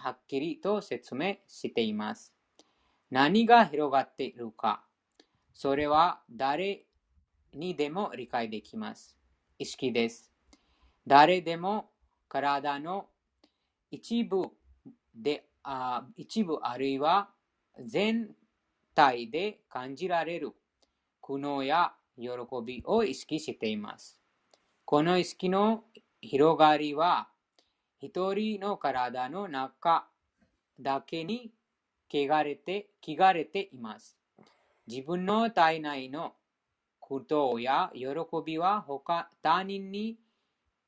はっきりと説明しています。何が広がっているか、それは誰にでも理解できます。意識です。誰でも体の一部であ一部あるいは全体で感じられる苦悩や喜びを意識しています。この意識の広がりは一人の体の中だけに汚れて、汚れています。自分の体内の苦闘や喜びは他他人に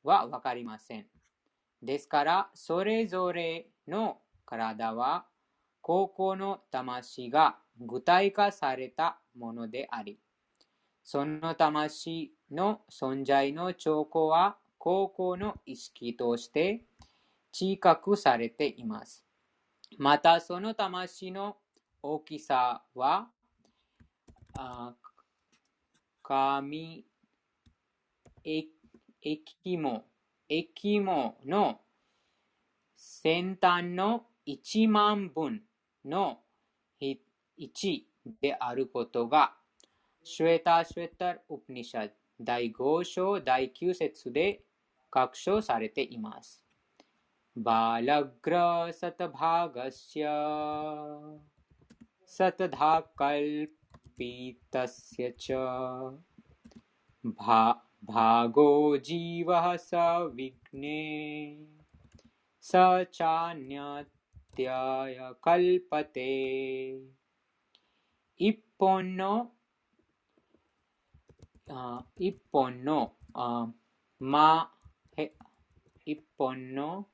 はわかりません。ですから、それぞれの体は、高校の魂が具体化されたものであり、その魂の存在の兆候は、高校の意識として知覚されています。また、その魂の大きさは、神、液も、液もの先端の1万分の1であることが、シュエタ・シュエタ・ウプニシャ第5章第9節で確証されています。बालग्रसतभागस्य सतधा कल्पितस्य च। भा, भागो जीवः स विघ्ने, स चान्यत्याय कल्पते इप्पोन्नो इप्पोन्नो मा इप्पोन्नो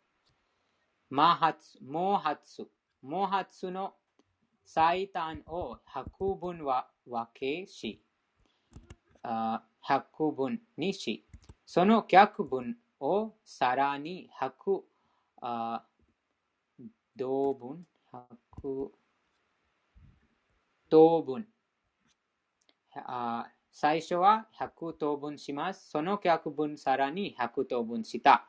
まへ一本のマハツ、モハツ、モハツの最短を100分は分けし、100分にし、その逆分をさらに100同分、100等分。最初は100等分します。その逆分さらに100等分した。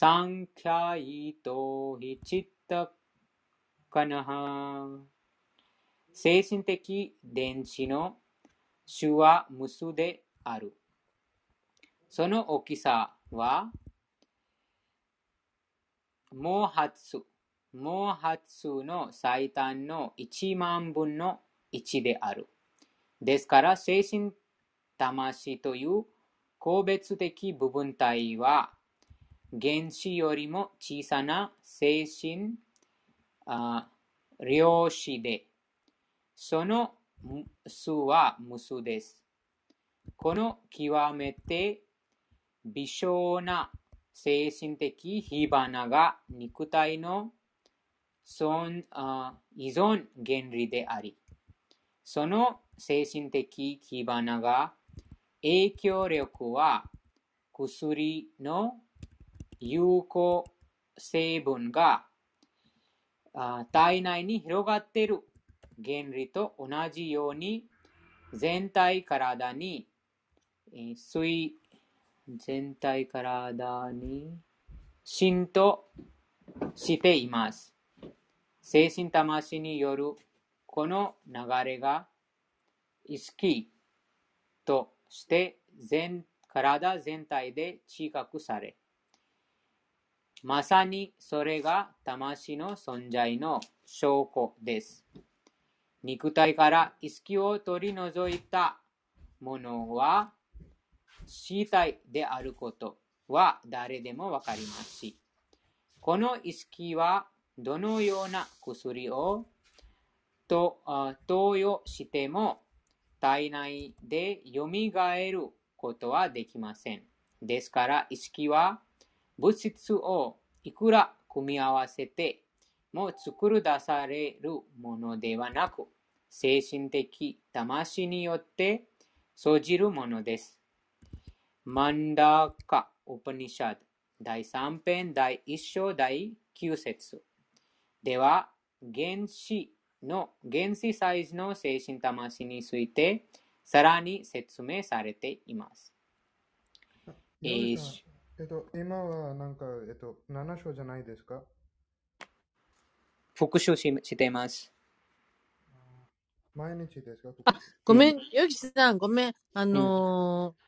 タバガスヤサタムサハサドラシャトマカハジワハスクシマスワルーポヤムサンキャイトヒチッタカナハ精神的電子の種は無数である。その大きさは、毛髪、毛髪の最短の1万分の1である。ですから、精神魂という個別的部分体は、原子よりも小さな精神量子で、その数は無数です。この極めて微小な精神的火花が肉体の依存原理であり、その精神的火花が影響力は薬の有効成分が体内に広がっている原理と同じように全体体に水全体体に浸透しています。精神魂によるこの流れが意識として全体全体で知覚され、まさにそれが魂の存在の証拠です。肉体から意識を取り除いたものは死体であることは誰でもわかりますし、この意識はどのような薬をと投与しても体内で蘇ることはできません。ですから意識は物質をいくら組み合わせても作り出されるものではなく、精神的魂によって生じるものです。マンダーカ・ウパニシャド第3編第1章第9節では、原子の原子サイズの精神魂についてさらに説明されています。えーえっと、今はなんか、えっと、7章じゃないですか？復習ししています。毎日ですか？あ、ごめん、ヨギさん、ごめん。あのー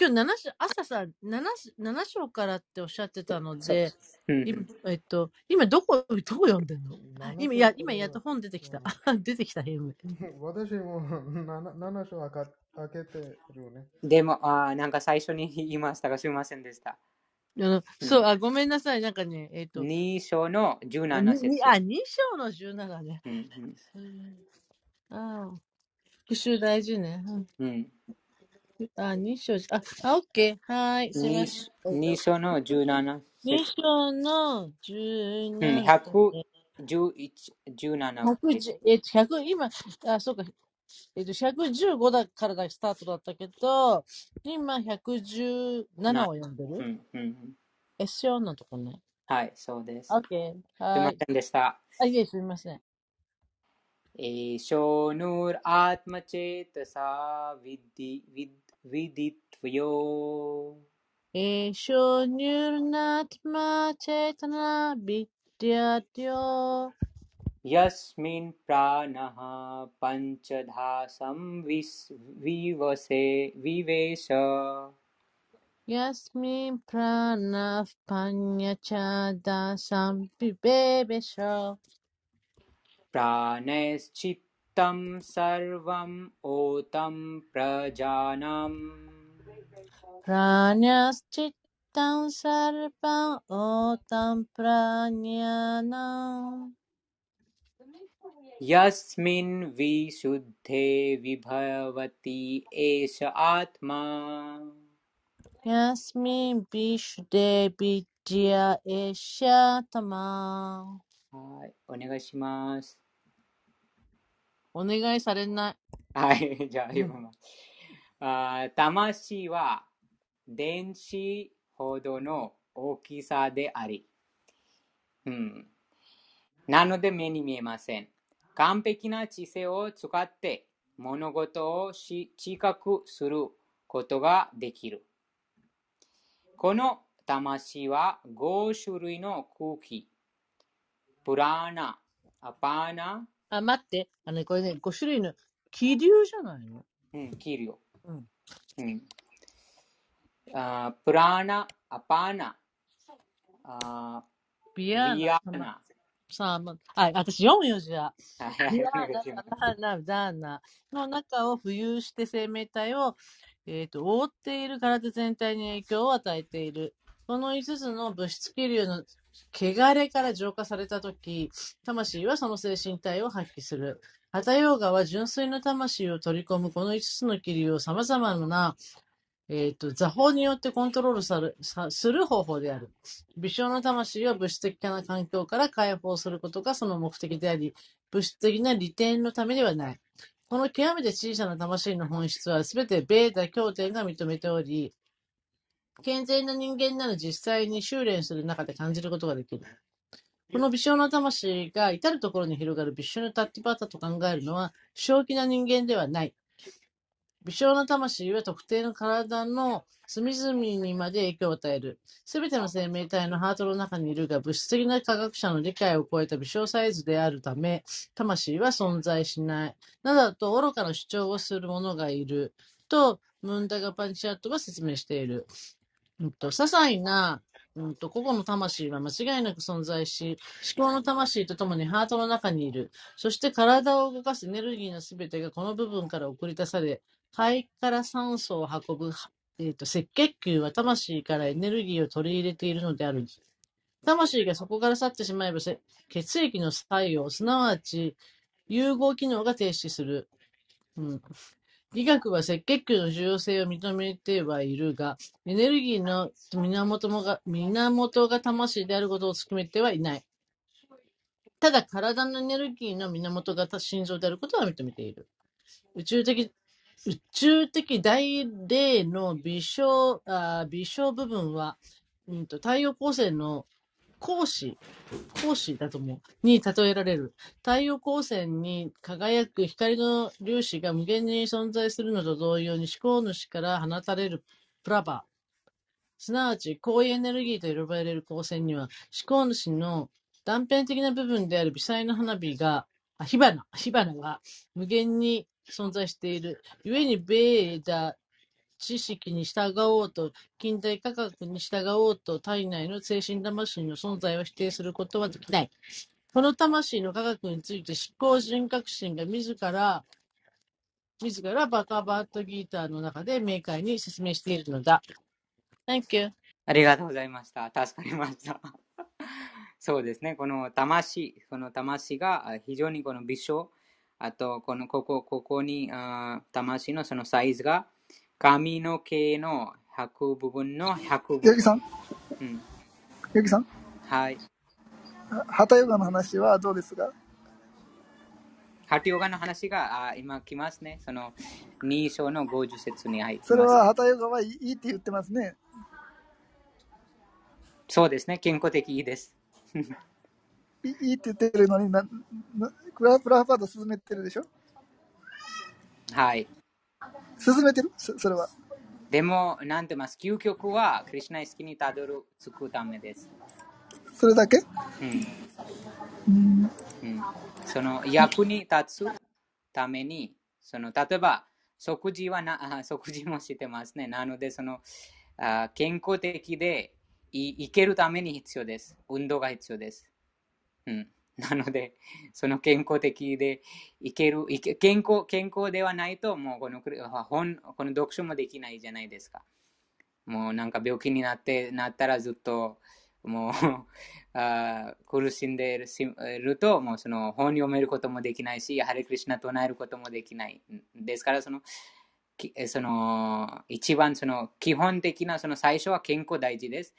今日7章、朝さ、7, 7章からっておっしゃってたので、うん今えっと、今どこ、どこ読んでんの？7今、いや章、今やっと本出てきた。出てきた、ヘム。私も 7, 7章開か開けてるね。でもあー、なんか最初に言いましたが、すみませんでした。あの、そう、あ、ごめんなさい。なんかね、えっと、2章のあ17に節。にあ、2章の17ね。うんうんうんああ、復習大事ね。うんうん、あ、2章、あ、あ、オッケー。はーい。すいません。2章の17 2節。章のうん、17。111、17 110えっと、100、今、あ、そうか。えっと、115だからスタートだったけど、今117を読んでうるんうんうん。?S4 のとこね。はい、そうです。OK。すいはまい。せんでした。あ、い、すみません。एषो नूरात्मचेतसा विद्धि विद् विदित्वयो エショニュルナビマチェタナビディアティオ。यस्मिन् प्राणः पञ्चधा संविवसे विवेश Yasmin pranav panyachada sampibebesha. प्राणैश्चित्तं सर्वम् ओतं प्रजानम् Pranyaschittam sarvam otam pranyanam. यस्मिन् विशुद्धे विभवति एष आत्मा ヤスミンビシュデビディアエシャタマはい、お願いします。お願いされない。はい、じゃあうん読みます。あー魂は電子ほどの大きさであり、うん、なので目に見えません。 完璧な知性を使って物事をし知覚することができる。この魂は5種類の空気、プラーナ、アパーナ、あ、待って。あのね、これね、5種類の気流じゃないの？うん、キリオ。うん。うんあープラーナ、アパーナ、あビアーナ。さあ、まあ、私読むよ、じゃあ。はいビアお願いしますーナ、の中を浮遊して生命体を、えっと、覆っている体全体に影響を与えている。この5つの物質気流の汚れから浄化されたとき、魂はその精神体を発揮する。ハタヨーガは純粋な魂を取り込むこの5つの気流を様々な、えっと、座法によってコントロールさるさする方法である。微小の魂を物質的な環境から解放することがその目的であり、物質的な利点のためではない。この極めて小さな魂の本質はすべてベータ経典が認めており、健全な人間なら実際に修練する中で感じることができる。この微小な魂が至るところに広がる微小なタッティパータと考えるのは正気な人間ではない。微小な魂は特定の体の隅々にまで影響を与える。すべての生命体のハートの中にいるが、物質的な科学者の理解を超えた微小サイズであるため、魂は存在しない。などと愚かな主張をする者がいる。と、ムンダガパンチャットは説明している。うんと、些細な、うんと、個々の魂は間違いなく存在し、思考の魂とともにハートの中にいる。そして体を動かすエネルギーのすべてがこの部分から送り出され、肺から酸素を運ぶ、えー、と赤血球は魂からエネルギーを取り入れているのである。魂がそこから去ってしまえば血液の作用、すなわち融合機能が停止する。うん、医学は赤血球の重要性を認めてはいるが、エネルギーの源もが源が魂であることを突き止めてはいない。ただ体のエネルギーの源が心臓であることは認めている。宇宙的、宇宙的大霊の微小、あ微小部分は、うんと、太陽光線の光子、光子だと思う。に例えられる。太陽光線に輝く光の粒子が無限に存在するのと同様に思考主から放たれるプラバすなわち、高位エネルギーと呼ばれる光線には、思考主の断片的な部分である微細な花火が、あ火花、火花が無限に存在している。故に、ベーダ、知識に従おうと、近代科学に従おうと、体内の精神魂の存在を否定することはできない。この魂の科学について思考人格心が自ら、自らバカバットギーターの中で明快に説明しているのだ。Thank you. ありがとうございました。助かりました。そうですね。この魂、この魂が非常にこの微小、あと、このここ、ここに、あ魂のそのサイズが髪の毛の100部分の100部分。八木さん？うん。八木さん？はい。ハタヨガの話はどうですかハタヨガの話があ今来ますね。その2章の50節に入ってます。それはハタヨガはいいって言ってますね。そうですね。健康的いいです。いいって言ってるのにな、なプラプラパート進めてるでしょ？はい。進めてる？そそれは。でも、なんて言います？究極は、クリュナ意識にたどる、つくためです。それだけ？うん。うん、うん、その、役に立つために、その、例えば、食事はな、食事もしてますね。なので、その、あ健康的でいいけるために必要です。運動が必要です。うん。なので、その健康的でいける、いけ健康健康ではないと、もうこの本この読書もできないじゃないですか。もうなんか病気になってなったらずっともう あ苦しんでいると、もうその本読めることもできないし、ハレクリシナ唱えることもできない。ですから、その、その一番その基本的なその最初は健康大事です。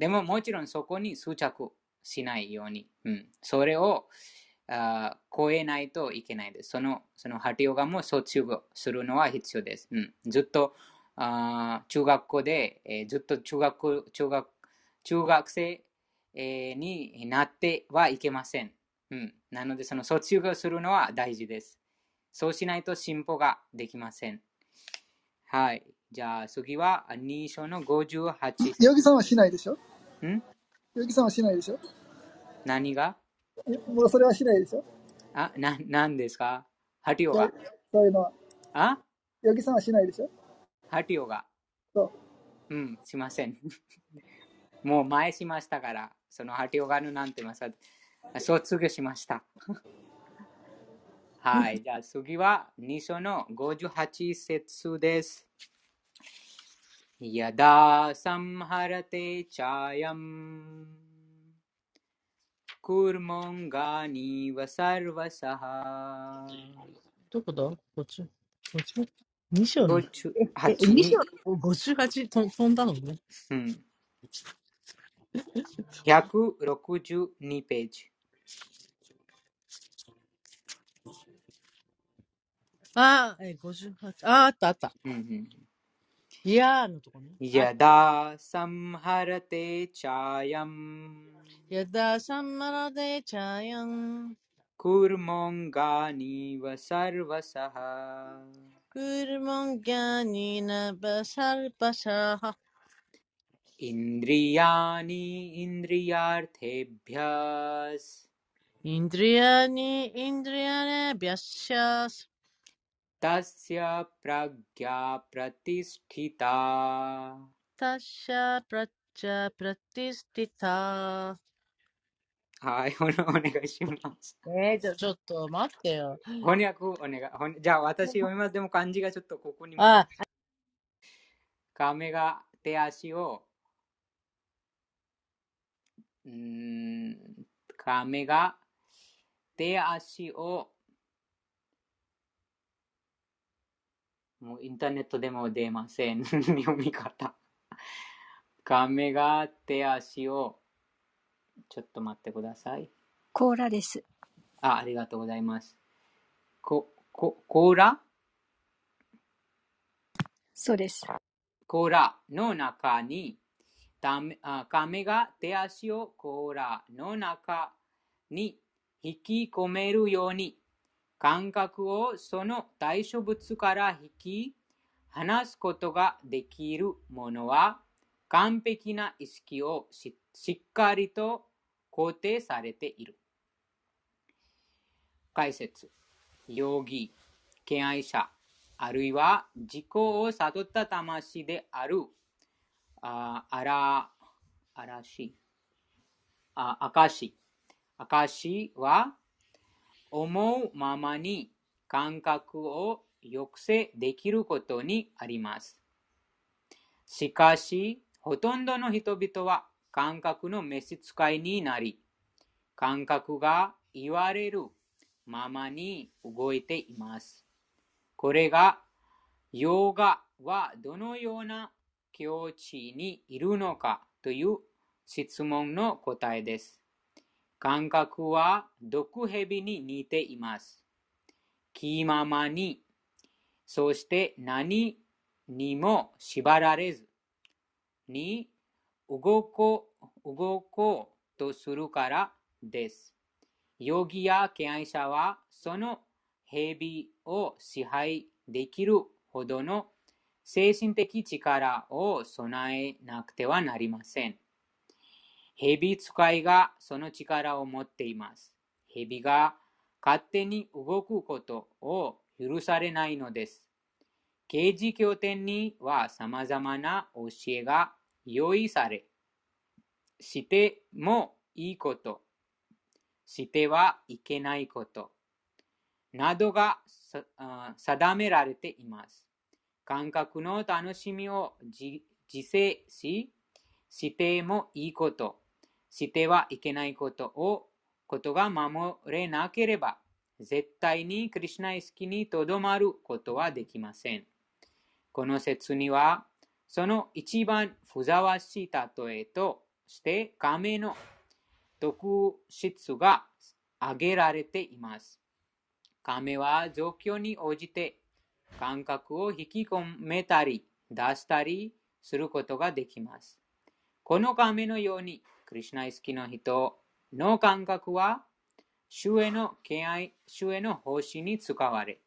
でももちろんそこに執着しないように、うん、それをあ超えないといけないです。その、そのハテヨガも卒業するのは必要です。うん、ずっとあ中学校で、えー、ずっと中学中学中学生、えー、になってはいけません。うん、なので、その卒業するのは大事です。そうしないと進歩ができません。はい。じゃあ次は2章の58。ヨギさんはしないでしょん？さんはしないでしょ？何が？もうそれはしないでしょ？あ、な、なんですか？ハティオがそういうのは。あ？ヨギさんはしないでしょ？ハティオがそう。うん、しません。もう前しましたから、そのハティオガのなんてますか、卒業しました。はい、じゃあ次は2章の58節です。यदा संहरते चायम् कुर्मोङ्गानीव सर्वसः どこだこっち。こっち ?2 章の。え、え2章の58と飛んだのね。うん。162ページ。ああ、え、58。ああ、あったあった。うんうん या नो तो कोनी यदा संहरते चायम्। यदा सम्मरदे चायं कुर्मोऽङ्गानीव सर्वसः कुर्मं ज्ञानेन सर्वशः। इन्द्रियाणि इन्द्रियार्थेभ्यः इन्द्रियाणि इन्द्रियाणेभ्यश्च तस्य प्रज्ञा प्रतिष्ठिता तस्य प्रज्ञा प्रतिष्ठिता はい、お願いします。えー、じゃちょっと待ってよ。翻訳お願い。じゃあ私読みます。でも漢字がちょっとここにも。あ亀が手足を、うん、亀が手足を もうインターネットでも出ません。読み方。亀が手足を、ちょっと待ってください。コーラです。あありがとうございます。こ、こ、コーラ？そうです。コーラの中にためあ亀が手足をコーラの中に引き込めるように感覚をその対象物から引き離すことができるものは完璧な意識をししっかりと肯定されている。解説。ヨギ、敬愛者、あるいは自己を悟った魂である、ああら、あらし、あ、あかし、あかしは、思うままに感覚を抑制できることにあります。しかし、ほとんどの人々は感覚の召使いになり、感覚が言われるままに動いています。これが、ヨガはどのような境地にいるのかという質問の答えです。感覚は毒蛇に似ています。気ままに、そして何にも縛られずに動こう動こうとするからです。ヨギや敬愛者はその蛇を支配できるほどの精神的力を備えなくてはなりません。蛇使いがその力を持っています。蛇が勝手に動くことを許されないのです。刑事経典には様々な教えが用意され、してもいいこと、してはいけないこと、などが定められています。感覚の楽しみを自制し、してもいいこと、してはいけないことを、ことが守れなければ、絶対にクリシュナ意識にとどまることはできません。この説には、その一番ふざわしい例えとして、亀の特質が挙げられています。亀は状況に応じて感覚を引き込めたり出したりすることができます。この亀のように、クリシュナ意識の人の感覚は、主への敬愛、主への奉仕に使われ、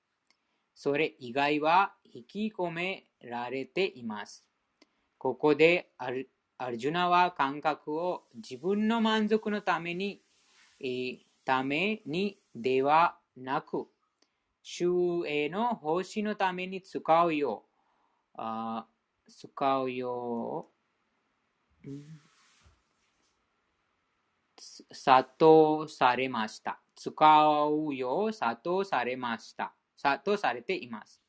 それ以外は引き込められています。ここでアルアルジュナは感覚を自分の満足のために、えーためにではなく、主への奉仕のために使うよう、あ使うよう、んつ諭されました。使うよう諭されました。諭されています。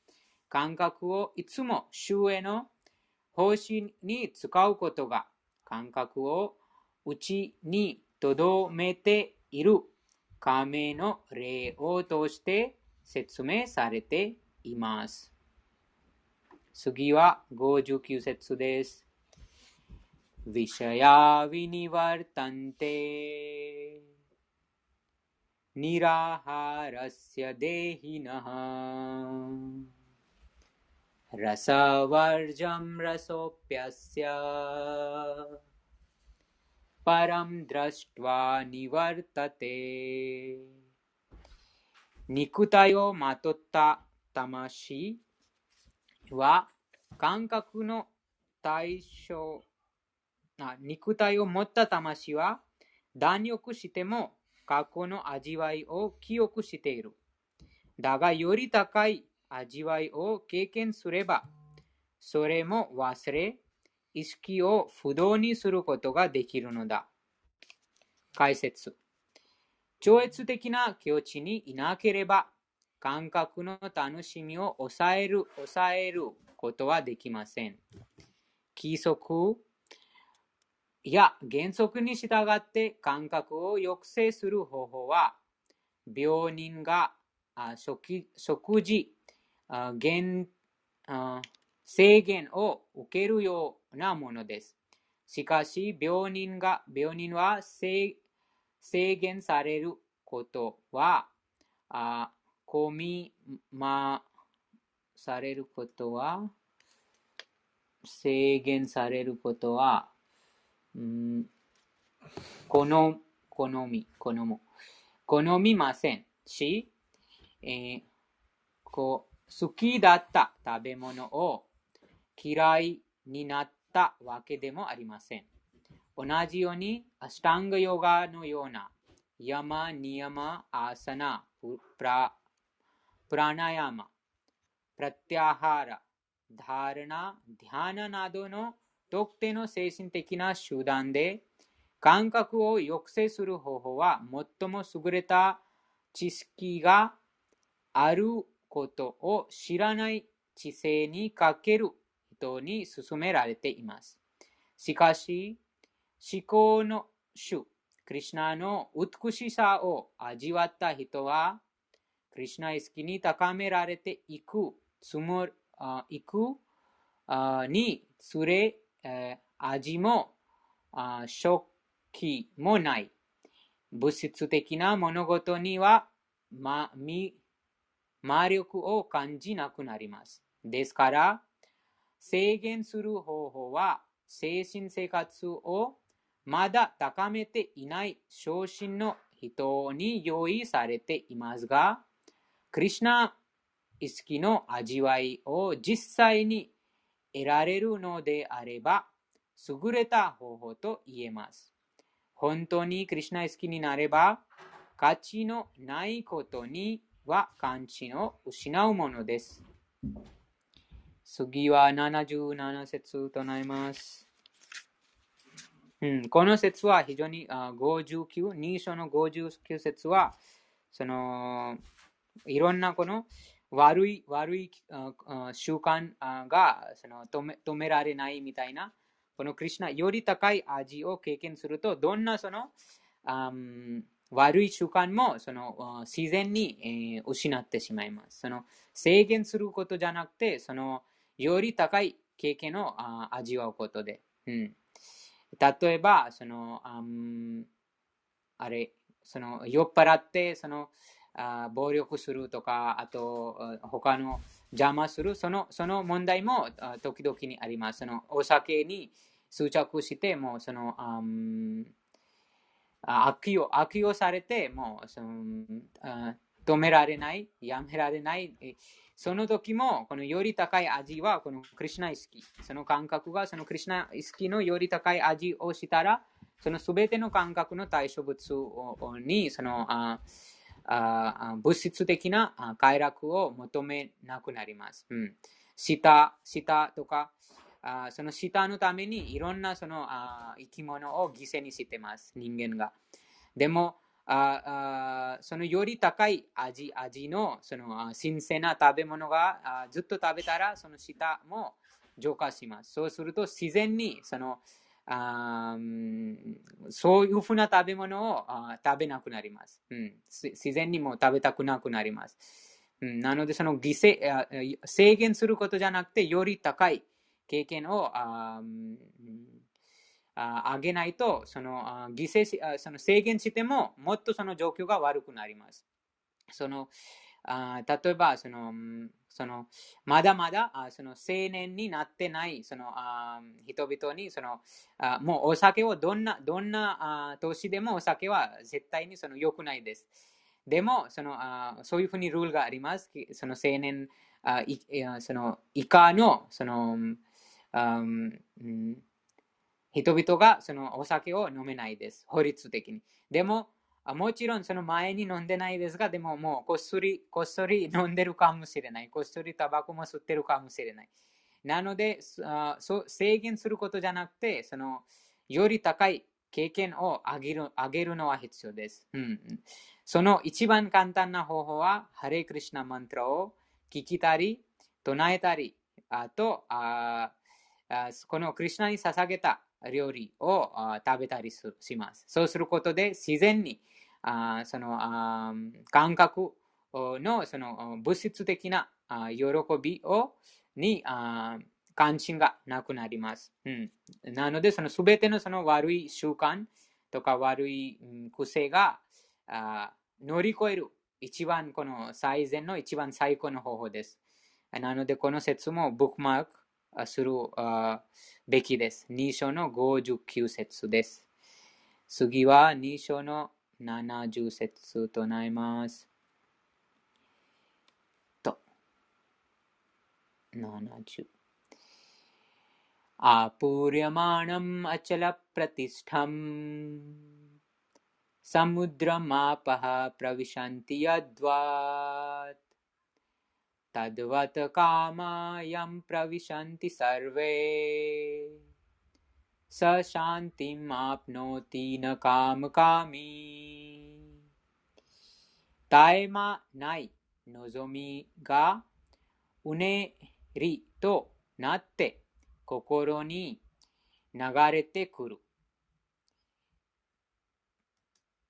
感覚をいつも主への奉仕に使うことが感覚を内に留めている亀の例を通して説明されています。次は59節です。विषया विनिवर्तन्ते निराहारस्य देहिनः रसवर्जं रसोऽप्यस्य परं दृष्ट्वा निवर्तते 肉体をまとった魂は感覚の対象あ 肉体を持った魂は断欲しても過去の味わいを記憶している。だがより高い味わいを経験すれば、それも忘れ、意識を不動にすることができるのだ。解説。超越的な境地にいなければ、感覚の楽しみを抑える、抑えることはできません。規則いや原則に従って感覚を抑制する方法は、病人が食食事あ限あ制限を受けるようなものです。しかし、病人が病人は制制限されることは、あ込みまされることは、制限されることは、うん、好み、好む。好みませんし、えーこう好きだった食べ物を嫌いになったわけでもありません。同じように、アシタンガヨガのような、ヤマ、ニヤマ、アーサナ、プラプラナヤマ、プラティアハラ、ダーラナ、ディハナなどの特定の精神的な手段で感覚を抑制する方法は最も優れた知識があることを知らない知性にかける人に勧められています。しかし、思考の主、クリシュナの美しさを味わった人は、クリシュナ意識に高められていくつもり、あいくあにつれ、えー味もあ食器もない。物質的な物事には、ま、み魔力を感じなくなります。ですから、制限する方法は精神生活をまだ高めていない昇進の人に用意されていますが、クリシナ意識の味わいを実際に得られるのであれば、優れた方法と言えます。本当にクリシナ意識になれば、価値のないことには関心を失うものです。次は77節となります。うん、この説は非常にあ59、2章の59節は、その、いろんなこの悪い悪い習慣がその止め止められないみたいな、このクリシナより高い味を経験すると、どんなその、悪い習慣もその自然に、えー失ってしまいます。その制限することじゃなくて、そのより高い経験を味わうことで。うん、例えば、その、ああれ、その酔っ払って、その、あ暴力するとか、あと、他の邪魔する、そのその問題も時々にあります。そのお酒に執着して、もうその、あんあ悪用悪用されて、もうそのあ止められない、やめられない。その時も、このより高い味は、このクリュナ意識。その感覚が、そのクリュナ意識のより高い味をしたら、そのすべての感覚の対象物に、そのああ物質的な快楽を求めなくなります。うん、舌、舌とか、あその舌のためにいろんなそのあ生き物を犠牲にしてます、人間が。でも、ああそのより高い味味のそのあ新鮮な食べ物があずっと食べたらその舌も浄化します。そうすると自然にそのあそういうふうな食べ物をあ食べなくなります、うん。自然にも食べたくなくなります。うん、なので、その犠牲制限することじゃなくて、より高い経験をああげないと、そのあ犠牲しあその制限しても、もっとその状況が悪くなります。そのあ例えばその、そのまだまだあその青年になってないそのあ人々にそのあもうお酒をどんなどんなあ年でもお酒は絶対にその良くないです。でもそのあそういうふうにルールがあります。その青年あいその以下のそのあうん人々がそのお酒を飲めないです。法律的に。でも、あもちろんその前に飲んでないですが、でももうこっそり、こっそり飲んでるかもしれない。こっそりタバコも吸ってるかもしれない。なので、あそ制限することじゃなくて、そのより高い経験を上げる上げるのは必要です。うん、その一番簡単な方法は、ハレイクリシナマントラを聞きたり、唱えたり、あとああこのクリシナに捧げた料理を食べたりします。そうすることで自然にあそのあ感覚のその物質的なあ喜びをにあ関心がなくなります。うん、なので、そのすべてのその悪い習慣、とか悪い癖があ乗り越える一番この最善の一番最高の方法です。なのでこの説もブックマークするべきです。2章の59節です。次は2章の 70節となります。と、70。आपूर्यमाणम् अचलप्रतिष्ठम् समुद्रमापः प्रविशन्ति यद्वात् तद्वत् कामायं प्रविशन्ति सर्वे स शान्तिम् आप्नोति न कामकामी 絶え間ない望みがうねりとなって心に流れてくる。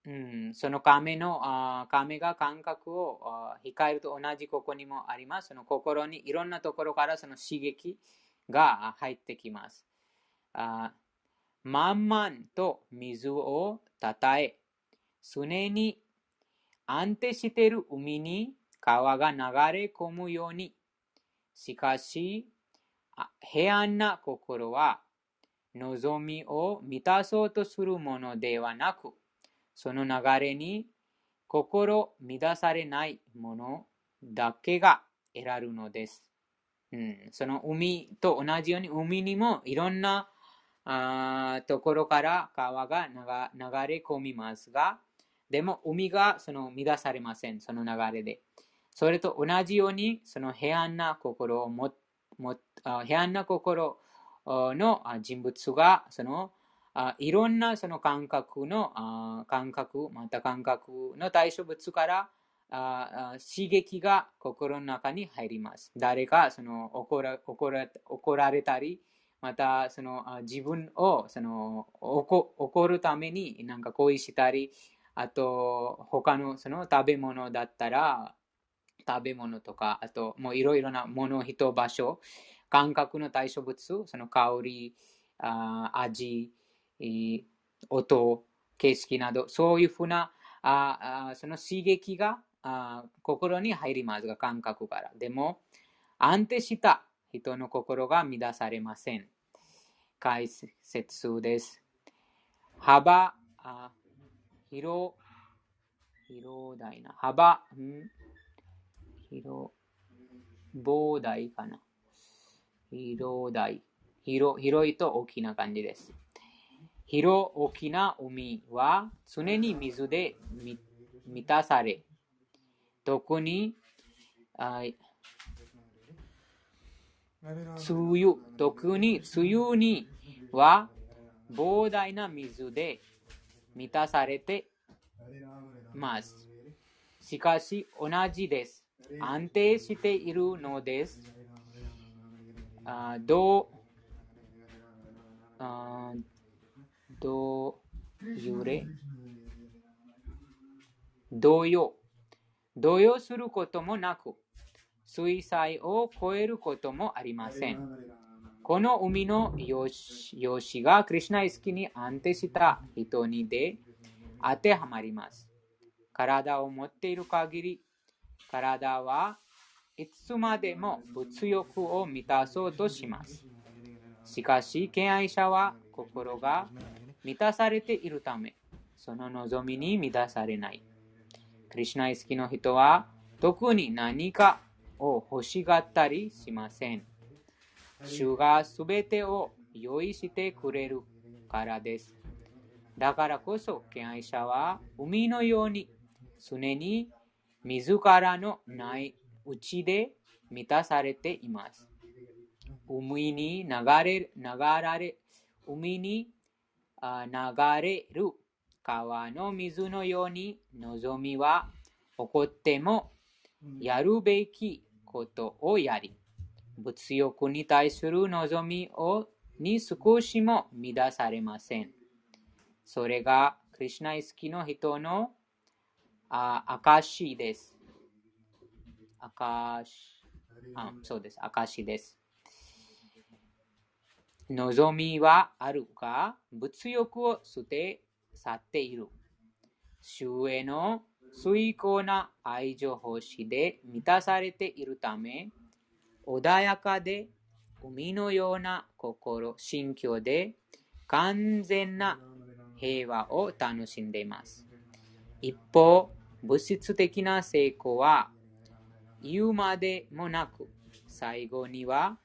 うん、その亀の、あ亀が感覚を控えると同じここにもあります。その心にいろんなところからその刺激が入ってきます。あ 満々と水をたたえ、常に安定している海に川が流れ込むように。しかし、平安な心は望みを満たそうとするものではなく、その流れに心乱されないものだけが得られるのです。うん、その海と同じように海にもいろんなあところから川が流れ込みますが、でも海がその乱されません、その流れで。それと同じように、その平安な心を持っも平安な心の人物がそのいろんなその感覚の感覚また感覚の対象物から刺激が心の中に入ります。誰かその怒ら怒られたり、またその自分をその怒るためになんか恋したり、あと他のその食べ物だったら食べ物とか、あともういろいろなもの、人、場所、感覚の対象物、その香り、あ味、音、景色など、そういうふうなあその刺激があ心に入りますが、感覚から。でも、安定した人の心が乱されません。解説です。幅、あ広、広大な幅、ん？広、膨大かな。広大。広広いと大きな感じです。広大きな海は常に水で満たされ、特にあ梅雨、特に梅雨には膨大な水で満たされています。しかし同じです。安定しているのです。あどうあどう揺れ？動揺動揺することもなく水彩を超えることもありません。この海のよしがクリュナイスキに安定した人にで当てはまります。体を持っている限り体はいつまでも物欲を満たそうとします。しかし、敬愛者は心が満たされているため、その望みに満たされない。クリュナイスキの人は特に何かを欲しがったりしません。主がすべてを用意してくれるからです。だからこそ、敬愛者は海のように常に自らのないうちで満たされています。海に流れ、流られ、海に流れる川の水のように望みは起こってもやるべきことをやり、物欲に対する望みをに少しも乱されません。それがクリュナイスキの人のあ証です。証あそうです。証です。望みはあるが、物欲を捨て去っている。主への崇高な愛情奉仕で満たされているため、穏やかで海のような心、心境で完全な平和を楽しんでいます。一方、物質的な成功は言うまでもなく、最後には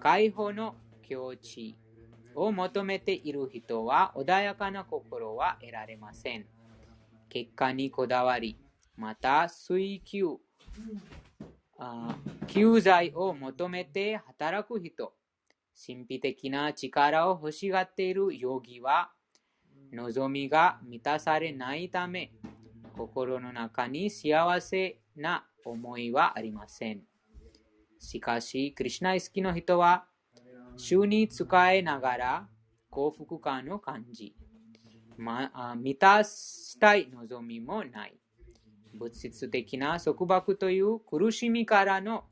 解放の境地を求めている人は穏やかな心は得られません。結果にこだわり、また追求、あ救済を求めて働く人、神秘的な力を欲しがっているヨギは、望みが満たされないため、心の中に幸せな思いはありません。しかし、クリシュナ意識の人は、主に仕えながら幸福感を感じ、ま、満たしたい望みもない。物質的な束縛という苦しみからの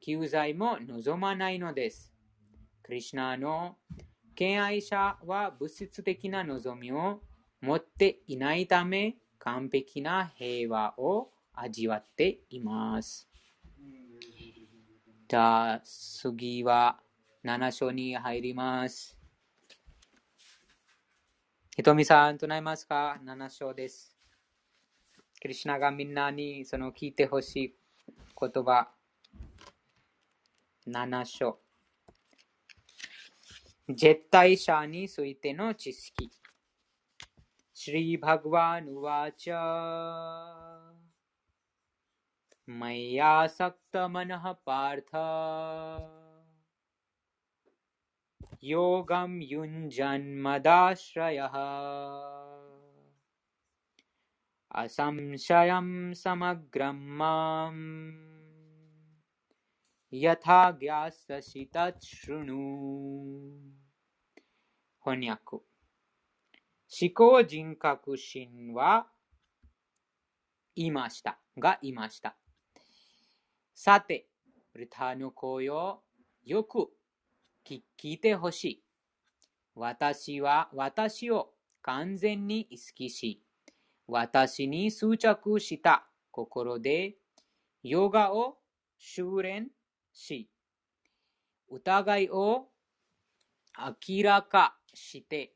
救済も望まないのです。クリシュナの敬愛者は物質的な望みを持っていないため、完璧な平和を味わっています。じゃあ、次は7章に入ります。ひとみさん、唱えますか ?7 章です。クリシナがみんなにその聞いてほしい言葉7章絶対者についての知識シリバグワンワチャマヤサクタマナハパータヨガムユンジャンマダシラヤハअसंशयं समग्रं माम् यथा ज्ञास्यसि तत् शृणु 翻訳思考人格心はいましたがいました。さて、ブタの声をよく聞いてほしい。私は私を完全に意識し、 私に執着した心でヨガを修練し、疑いを明らかして、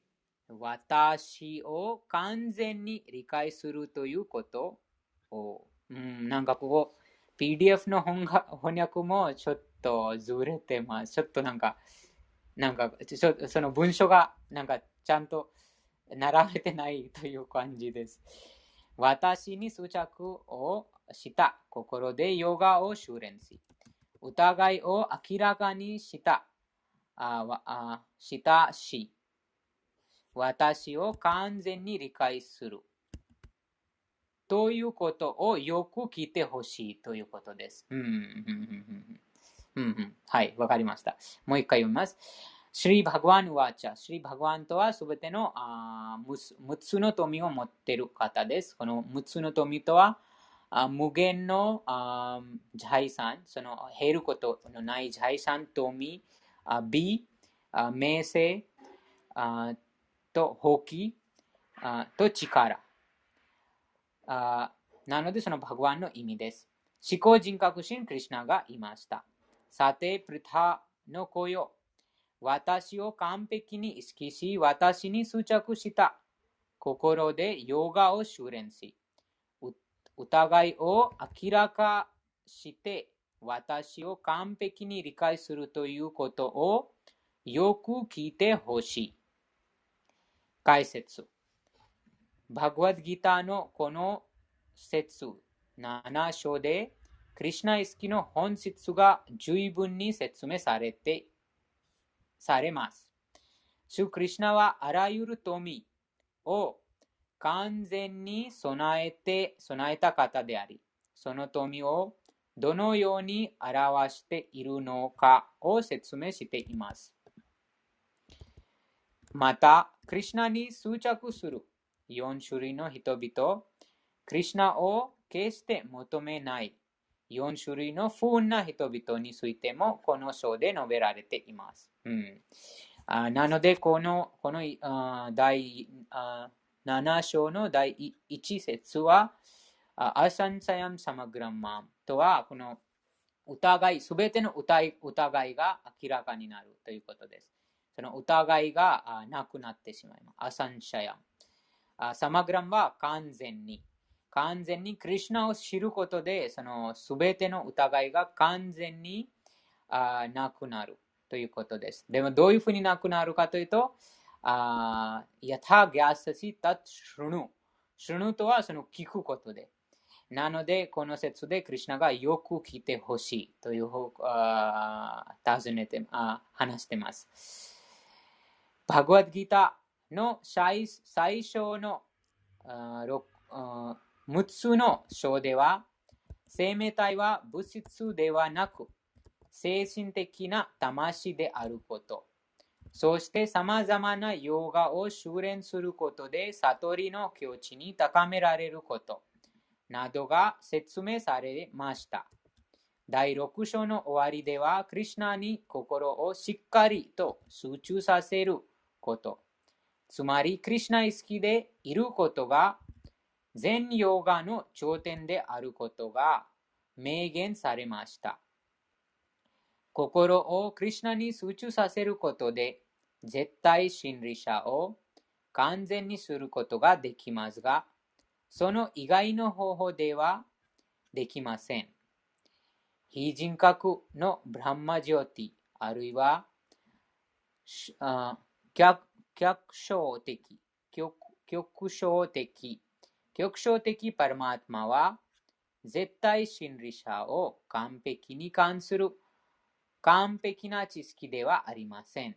私を完全に理解するということを、うん、なんかここ、PDF の翻訳もちょっとずれてます。ちょっとなんか、なんか、その文章がなんかちゃんと並べてないという感じです。私に執着をした心でヨガを修練し、疑いを明らかにしたああしたし、私を完全に理解する。ということをよく聞いてほしいということです。うんうんうんうんはい、わかりました。もう一回読みます。シリバグワンワーチャ。シリバグワンとはすべてのあ6つの富を持っている方です。この6つの富とはあ無限のあ財産、その減ることのない財産、富、あ美、あ名声あと放棄と力。あなので、そのバグワンの意味です。思考人格心クリシナがいました。さて、プリタの声を私を完璧に意識し、私に執着した心でヨガを修練し、疑いを明らかして私を完璧に理解するということをよく聞いてほしい。解説。バグワッドギターのこの説7章で、クリシナ意識の本質が十分に説明されて、されます。主クリシナはあらゆる富を完全に備えて、備えた方であり、その富をどのように表しているのかを説明しています。また、クリシナに執着する4種類の人々、クリシナを決して求めない4種類の不運な人々についてもこの章で述べられています。うん、あなので、このこのあ第あ7章の第1節は、アサンサヤムサマグラマンとは、この疑い、すべての疑いが明らかになるということです。その疑いがなくなってしまいます。アサンシャヤム。サマグランは完全に。完全にクリュナを知ることで、そのすべての疑いが完全になくなるということです。でもどういうふうになくなるかというと、あやたギャスシタシュヌ。シュヌとはその聞くことで。なので、この説でクリュナがよく聞いてほしいというあ尋ねてあ話してます。バグワッドギターの最初の6つの章では、生命体は物質ではなく、精神的な魂であること。そして様々なヨガを修練することで悟りの境地に高められること。などが説明されました。第6章の終わりでは、クリュナに心をしっかりと集中させること。つまり、クリュナ意識でいることが、全ヨガの頂点であることが明言されました。心をクリュナに集中させることで、絶対真理者を完全にすることができますが、その以外の方法ではできません。非人格のブランマジョティ、あるいは逆小的、極小的、極小的パラマートマは絶対真理者を完璧に関する完璧な知識ではありません。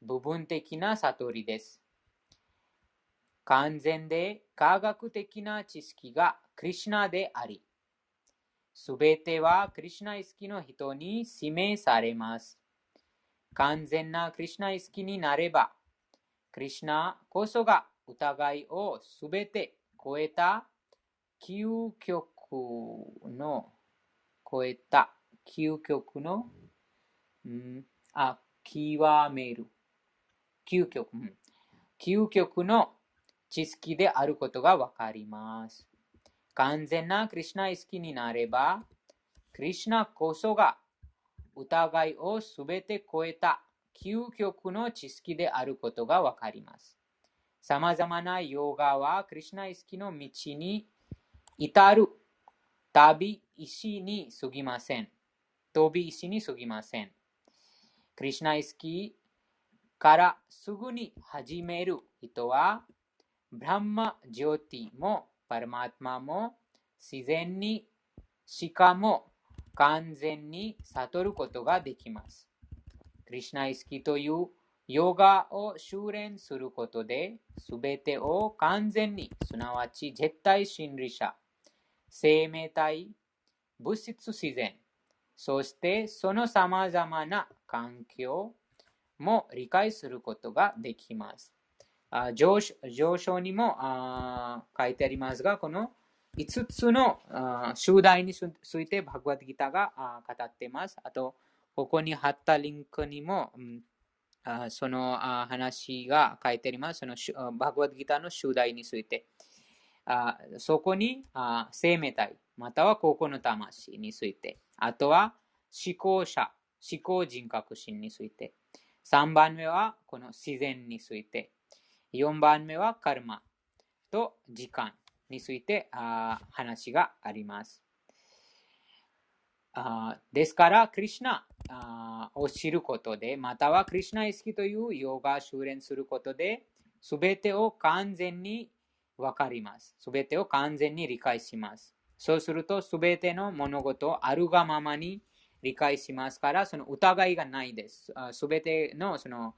部分的な悟りです。完全で科学的な知識がクリシナであり、すべてはクリシナ意識の人に指名されます。完全なクリシナ意識になれば、クリシナこそが疑いをすべて超えた？究極の超えた？究極の、うん、あ、極める。究極、うん、究極の知識であることがわかります。完全なクリュナ意識になれば、クリュナこそが疑いをすべて超えた究極の知識であることがわかります。様々なヨガはクリュナ意識の道に至る旅石に過ぎません。飛び石に過ぎません。クリュナ意識からすぐに始める人はブランマ・ジョーティもパラマートマも自然にしかも完全に悟ることができます。クリシナイスキというヨガを修練することで、すべてを完全に、すなわち絶対真理者、生命体、物質自然、そしてその様々な環境も理解することができます。上昇にも書いてありますが、この5つの集題についてバグワッドギターが語っています。あと、ここに貼ったリンクにも、うん、その話が書いてあります。そのバグワッドギターの集題について。そこに生命体、または高校の魂について。あとは思考者、思考人格心について。3番目はこの自然について。4番目はカルマと時間についてあ話があります。あですから、クリュナを知ることで、またはクリュナ意識というヨガ修練することで、すべてを完全にわかります。すべてを完全に理解します。そうすると、すべての物事をあるがままに理解しますから、その疑いがないです。すべてのその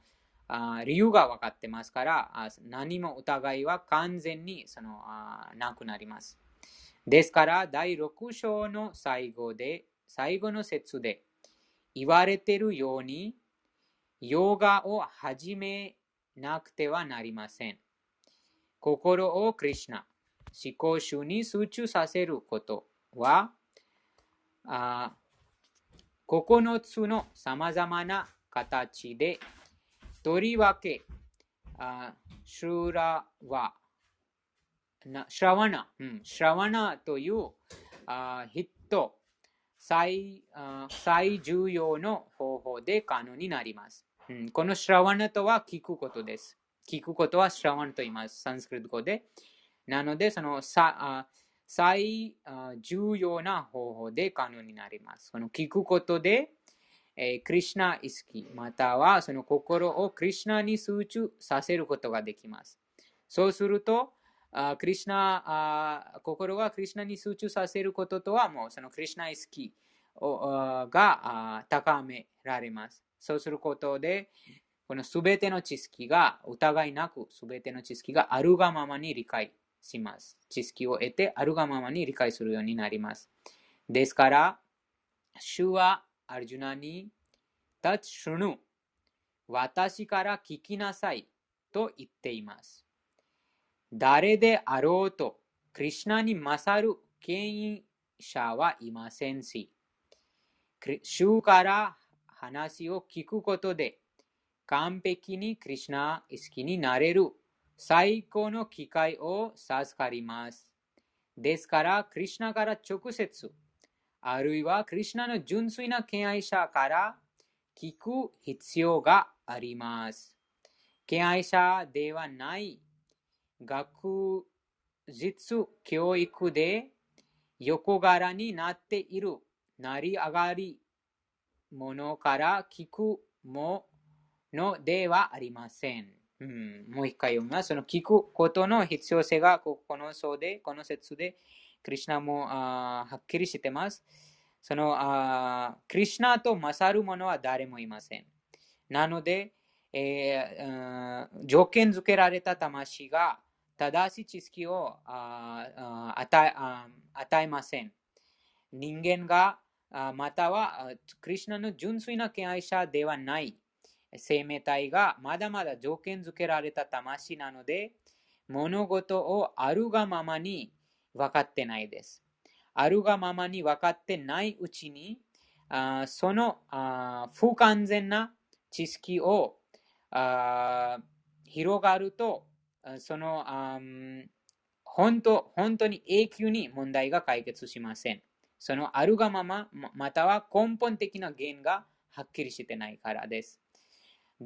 理由が分かってますから何も疑いは完全にそのなくなります。ですから第6章の最後で最後の説で言われているようにヨガを始めなくてはなりません。心をクリシナ、思考集に集中させることはあ9つの様々な形でとりわけ、あシューラはな、シラワナ、うん、シラワナというあヒット最最重要の方法で可能になります。うん、このシラワナとは聞くことです。聞くことはシラワナと言います。サンスクリット語で。なので、そのさ最重要な方法で可能になります。その聞くことで、えークリシナ意識、またはその心をクリシナに集中させることができます。そうすると、あクリシナあ心がクリシナに集中させることとはもうそのクリシナ意識をが高められます。そうすることで、このすべての知識が疑いなくすべての知識があるがままに理解します。知識を得てあるがままに理解するようになります。ですから、主はアルジュナに、タチシュヌ、私から聞きなさいと言っています。誰であろうと、クリシナに勝る権威者はいませんし、クリ主から話を聞くことで、完璧にクリシナ意識になれる最高の機会を授かります。ですから、クリシナから直接、あるいはクリシナの純粋な敬愛者から聞く必要があります。敬愛者ではない学術教育で横柄になっている成り上がり者から聞くものではありません。うん、もう一回読みます。その聞くことの必要性がこの章で、この説で、クリシナもあはっきりしてます。そのあクリシナと勝る者は誰もいません。なので、えー条件付けられた魂が正しい知識をああ与えあ与えません。人間があまたはクリシナの純粋な敬愛者ではない生命体がまだまだ条件付けられた魂なので物事をあるがままに分かってないです。あるがままに分かってないうちにあそのあ不完全な知識をあ広がるとその本当本当に永久に問題が解決しません。そのあるがまま、または根本的な原因がはっきりしてないからです。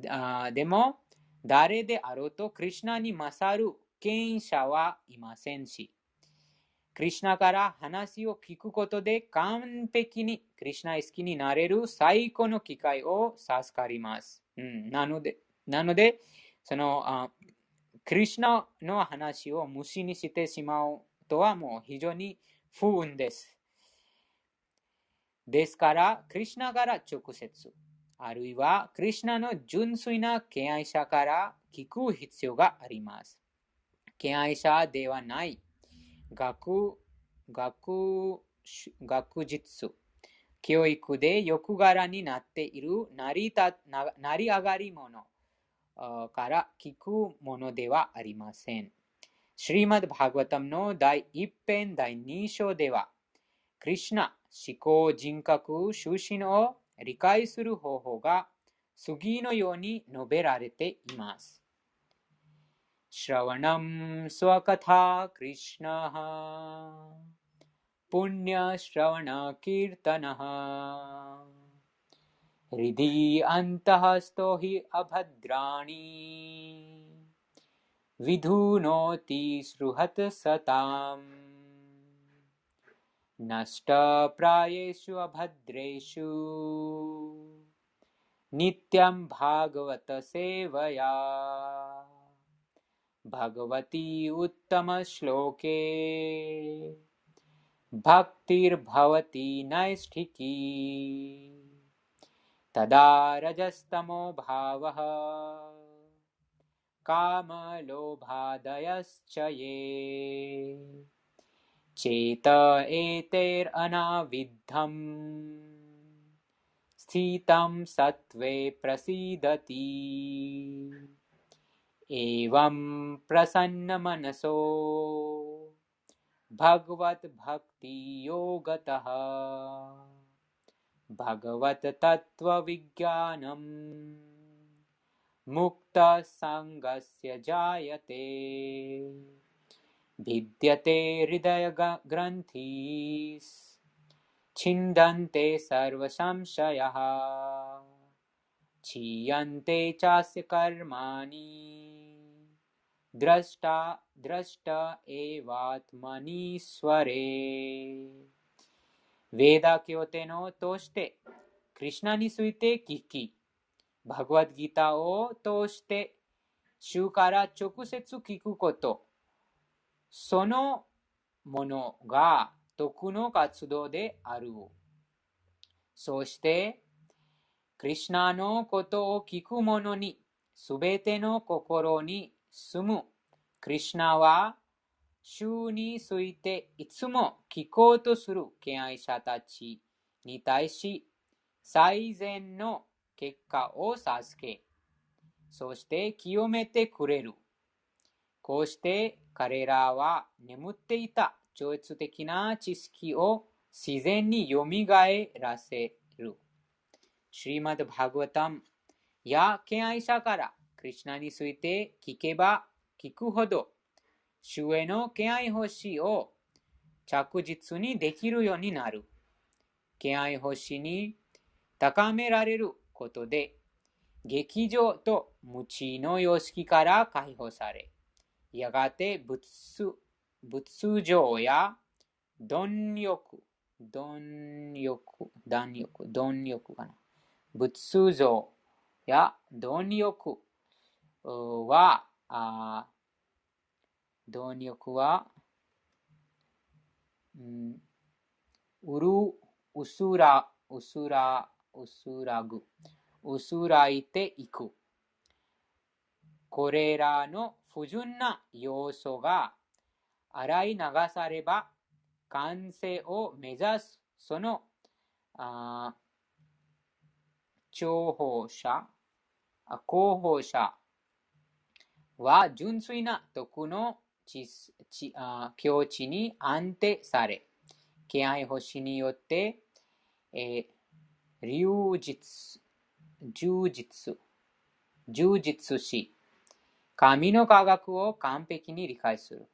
あでも、誰であろうと、クリシナに勝る権威者はいませんし、クリシナから話を聞くことで完璧にクリシナ意識になれる最高の機会を授かります。うん、なので、なのでそのあクリシナの話を無視にしてしまうとはもう非常に不運です。ですから、クリシナから直接、あるいはクリシナの純粋な敬愛者から聞く必要があります。敬愛者ではない学学学術、教育で欲柄になっている成りた成り上がり者から聞くものではありません。シリマド・バーガワタムの第一編第二章では、クリシナ、思考、人格、修身を理解する方法が次のように述べられています。श्रवणं स्वकथा कृष्णः पुण्यश्रवणकीर्तनः हृदि अन्तःस्थो हि अभद्राणि। विधुनोति सृहत सताम्। नष्टप्रायेषु अभद्रेषु। नित्यं भागवतसेवया भगवती उत्तमश्लोके भक्तिर्भवति नैष्ठिकी तदा रजस्तमो भावः। कामलोभादयश्च ये। चेत एतैरनाविद्धम्। स्थितं सत्त्वे प्रसीदति। एवं प्रसन्नमनसो। भगवद्भक्तियोगतः भगवतत्त्वविज्ञानम् मुक्तसङ्गस्य जायते। भिद्यते हृदयग्रन्थि छिन्दन्ते सर्वसंशयः। क्षीयन्ते चास्य कर्माणि। द्रष्टा द्रष्ट एवात्मनीश्वरे ウェーダ教典を通してクリュナについて聞き、バグワッドギターを通して主から直接聞くこと、そのものが徳の活動である。そして、クリュナのことを聞く者に、すべての心に住む。クリュナは主についていつも聞こうとする敬愛者たちに対し最善の結果を授け、そして清めてくれる。こうして彼らは眠っていた超越的な知識を自然によみがえらせる。シリマド・バグワタムや敬愛者からクリュナについて聞けば聞くほど主への敬愛星を着実にできるようになる。敬愛星に高められることで、劇場と無知の様式から解放され、やがて仏仏情や貪欲、貪欲、貪欲、貪欲かな。仏像や貪欲は、あ貪欲は、うん、うる、うすら、うすら、うすらぐ、うすらいていく。これらの不純な要素が洗い流されば完成を目指すそのあ重宝者、候補者は純粋な徳の境地に安定され、気合星によって、えー、流実、充実、充実し、神の科学を完璧に理解する。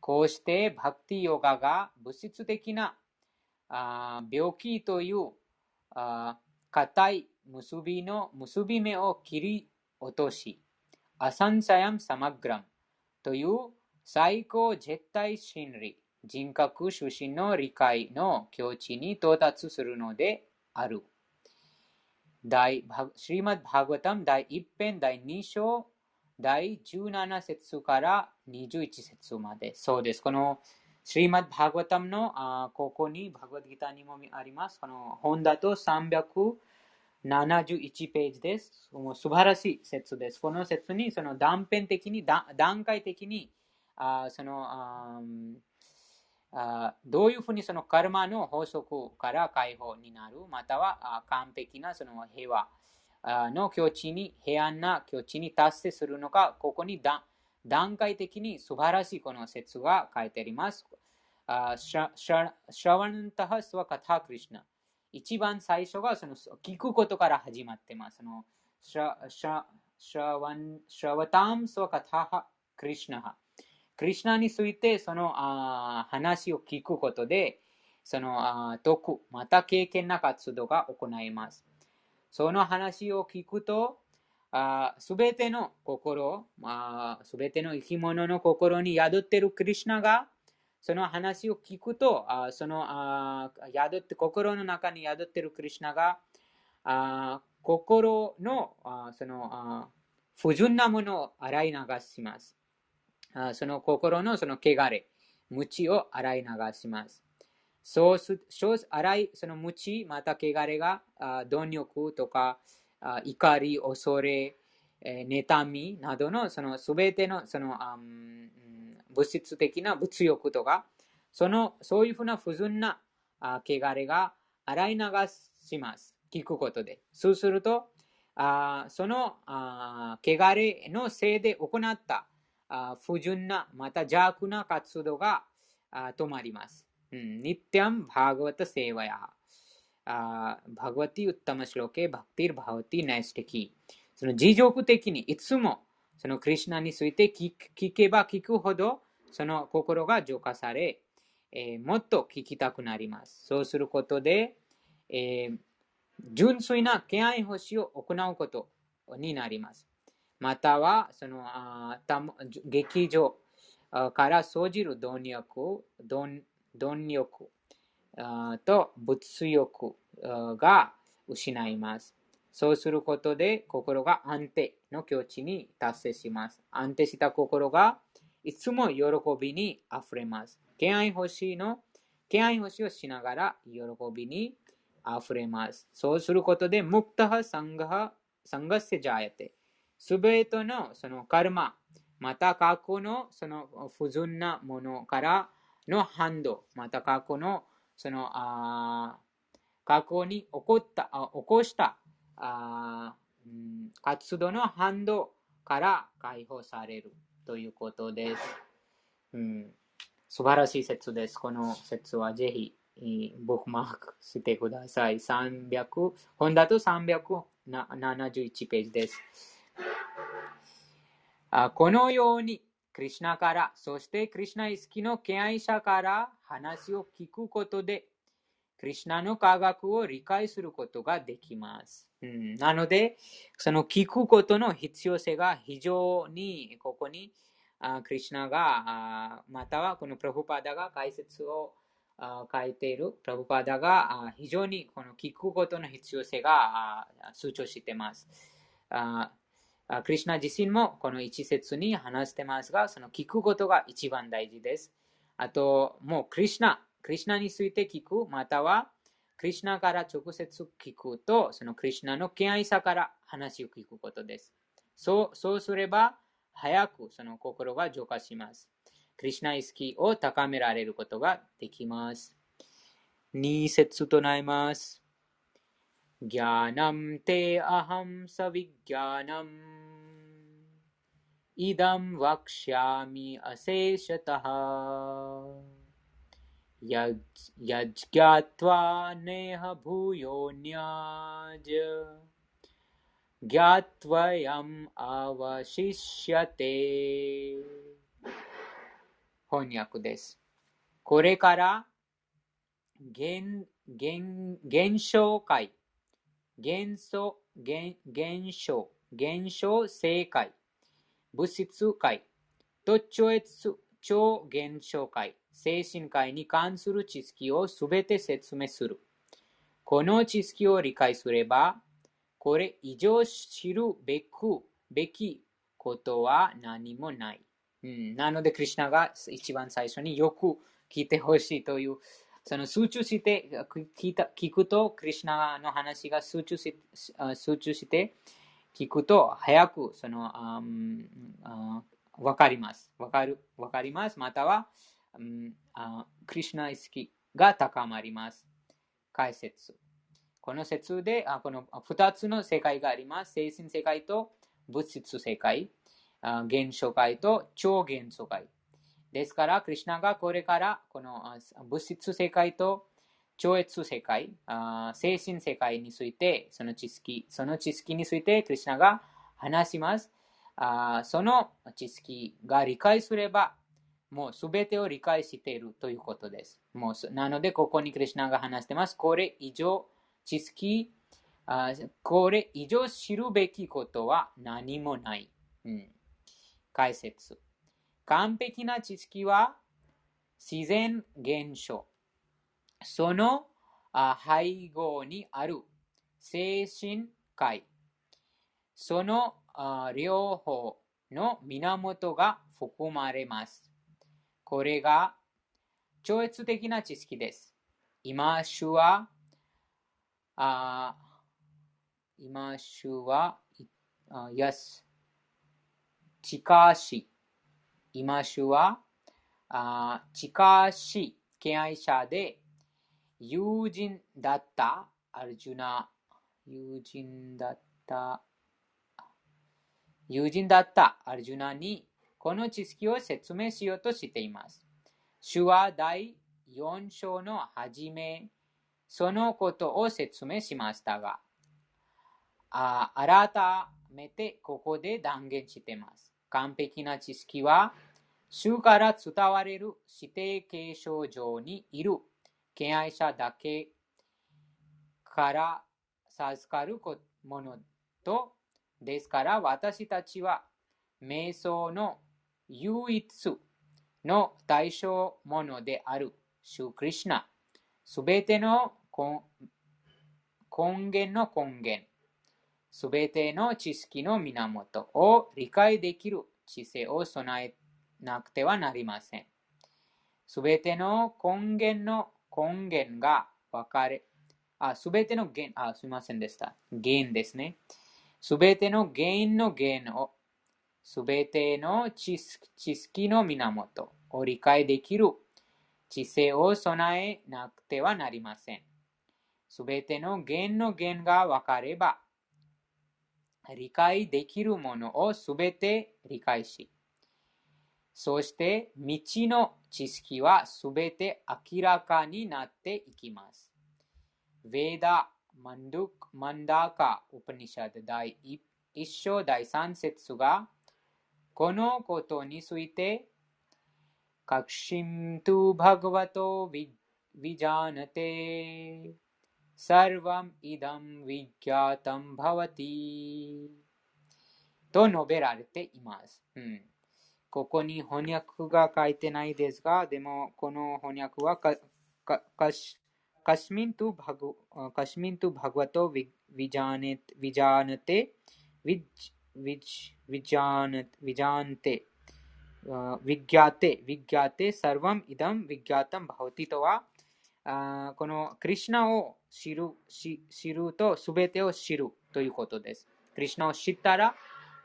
こうしてバクティヨガが物質的なあ病気という硬い結びの結び目を切り落とし、アサンサヤムサマグラムという最高絶対真理、人格出身の理解の境地に到達するのである。第シリマッバーガタム第1編第2章第17節から21節まで。そうです。このシリマッバーガタムのあここにバグワッドギターにもあります。この本だと300 71ページです。もう素晴らしい説です。この説にその断片的に、段階的に、あそのあどういうふうにそのカルマの法則から解放になる、または完璧なその平和の境地に、平安な境地に達成するのか、ここに段階的に素晴らしいこの説が書いてあります。シャワンタハスワカタクリシナ。一番最初がその聞くことから始まってます。そのシャシャシャワンシャワタムスワカタハクリシナハ。クリシナについてそのあ話を聞くことで、そのあ徳、また経験な活動が行います。その話を聞くと、すべての心、すべての生き物の心に宿っているクリシナがその話を聞くと、あそのあ宿って心の中に宿っているクリュナがあ心のあそのあ不純なものを洗い流します。あその心のその汚れ、無知を洗い流します。そうす、そう洗い、その無知、また汚れが、あ貪欲とか、あ怒り、恐れ、えー、妬みなどのそのすべてのその、あ物質的な物欲とか、その、そういうふうな不純なあ汚れが洗い流します。聞くことで。そうすると、あそのあ汚れのせいで行ったあ不純な、また邪悪な活動があ止まります。うんニッティアムバーガワタセーワヤ。バーガワティウッタマシロケバクティルバーワティナイステキー。その持続的にいつもそのクリュナについて聞けば聞くほど、その心が浄化され、えーもっと聞きたくなります。そうすることで、えー純粋な敬愛欲しを行うことになります。または、そのあた劇場から生じる貪欲、貪貪欲と物欲が失います。そうすることで心が安定の境地に達成します。安定した心がいつも喜びに溢れます。敬愛欲しいの敬愛欲しいをしながら喜びに溢れます。そうすることで、ムクタハサンガハサンガセジャヤテ。すべてのそのカルマ、また過去のその不純なものからの反動、また過去のそのあ過去に起こったあ起こしたあ活動の反動から解放されるということです。うん、素晴らしい説です。この説はぜひ、えーブックマークしてください。300本だと371ページです。あこのように、クリシュナから、そしてクリシュナイスキの敬愛者から話を聞くことで、クリシュナの科学を理解することができます。うん、なので、その聞くことの必要性が非常にここにあクリシュナが、あまたはこのプラブパダが解説をあ書いているプラブパダがあ非常にこの聞くことの必要性があ主張しています。あクリシュナ自身もこの一節に話してますが、その聞くことが一番大事です。あと、もうクリュナ、クリュナについて聞く、またはクリシュナから直接聞くと、そのクリシュナの敬愛さから話を聞くことです。そうそうすれば、早くその心が浄化します。クリシュナ意識を高められることができます。2節となります。ज्ञानं ते अहं सविज्ञानम् इदं वक्ष्यामि अशेषतः यज्- यज्ञात्वा नेह भूयोऽन्याज ज्ञात्वयम् अवशिष्यते 翻訳です。これから現現現象界、現象、現現象、現象正解、物質界と超越超現象界、 精神界に関する知識をすべて説明する。この知識を理解すれば、これ以上知るべくべきことは何もない。うん、なので、クリュナが一番最初によく聞いてほしいという、その集中して聞いた聞くと、クリュナの話が集中し集中して聞くと、早くその、あんあわかります。わかる、わかります。または、あクリュナ意識が高まります。解説。この説で、あこの2つの世界があります。精神世界と物質世界。あ現象界と超現象界。ですから、クリュナがこれからこの物質世界と超越世界、あ精神世界について、その知識、その知識についてクリュナが話します。あその知識が理解すれば、もうすべてを理解しているということです。もうなので、ここにクリュナが話してます。これ以上知識、あこれ以上知るべきことは何もない。うん解説。完璧な知識は自然現象。そのあ背後にある精神界。その両方の源が含まれます。これが超越的な知識です。今主は、あ今主は、いあ yes 近し。今主は、あ近しい敬愛者で友人だったアルジュナ、友人だった、友人だったアルジュナにこの知識を説明しようとしています。主は第4章の初め、そのことを説明しましたが、あ改めてここで断言しています。完璧な知識は主から伝われる指定継承上にいる敬愛者だけから授かるものと、ですから私たちは瞑想の唯一の対象ものであるシュクリシナ、すべての根源の根源、すべての知識の源を理解できる知性を備えなくてはなりません。すべての根源の根源が分かれ、あ、すべての原、あ、すみませんでした。原ですね。すべての原因の原を、すべての知識の源を理解できる知性を備えなくてはなりません。すべての原の原が分かれば、理解できるものをすべて理解し、そして道の知識はすべて明らかになっていきます。ヴェーダ・マンドゥク・マンダーカ・ウパニシャド第一章第三節がこのことについて確信とバグワトヴィジャナテサルヴァムイダムヴィギャタムバワティと述べられています。うんここに翻訳が書いてないですが、でもこの翻訳はカシミントバグカシミントバグワトヴィジャネヴィジャーネテヴィジャーネテヴィギャテ、ヴィギャテ、サルヴァム、イダム、ヴィギャタム、バホティとは、このクリシナを知る知るとすべてを知るということです。クリシナを知ったら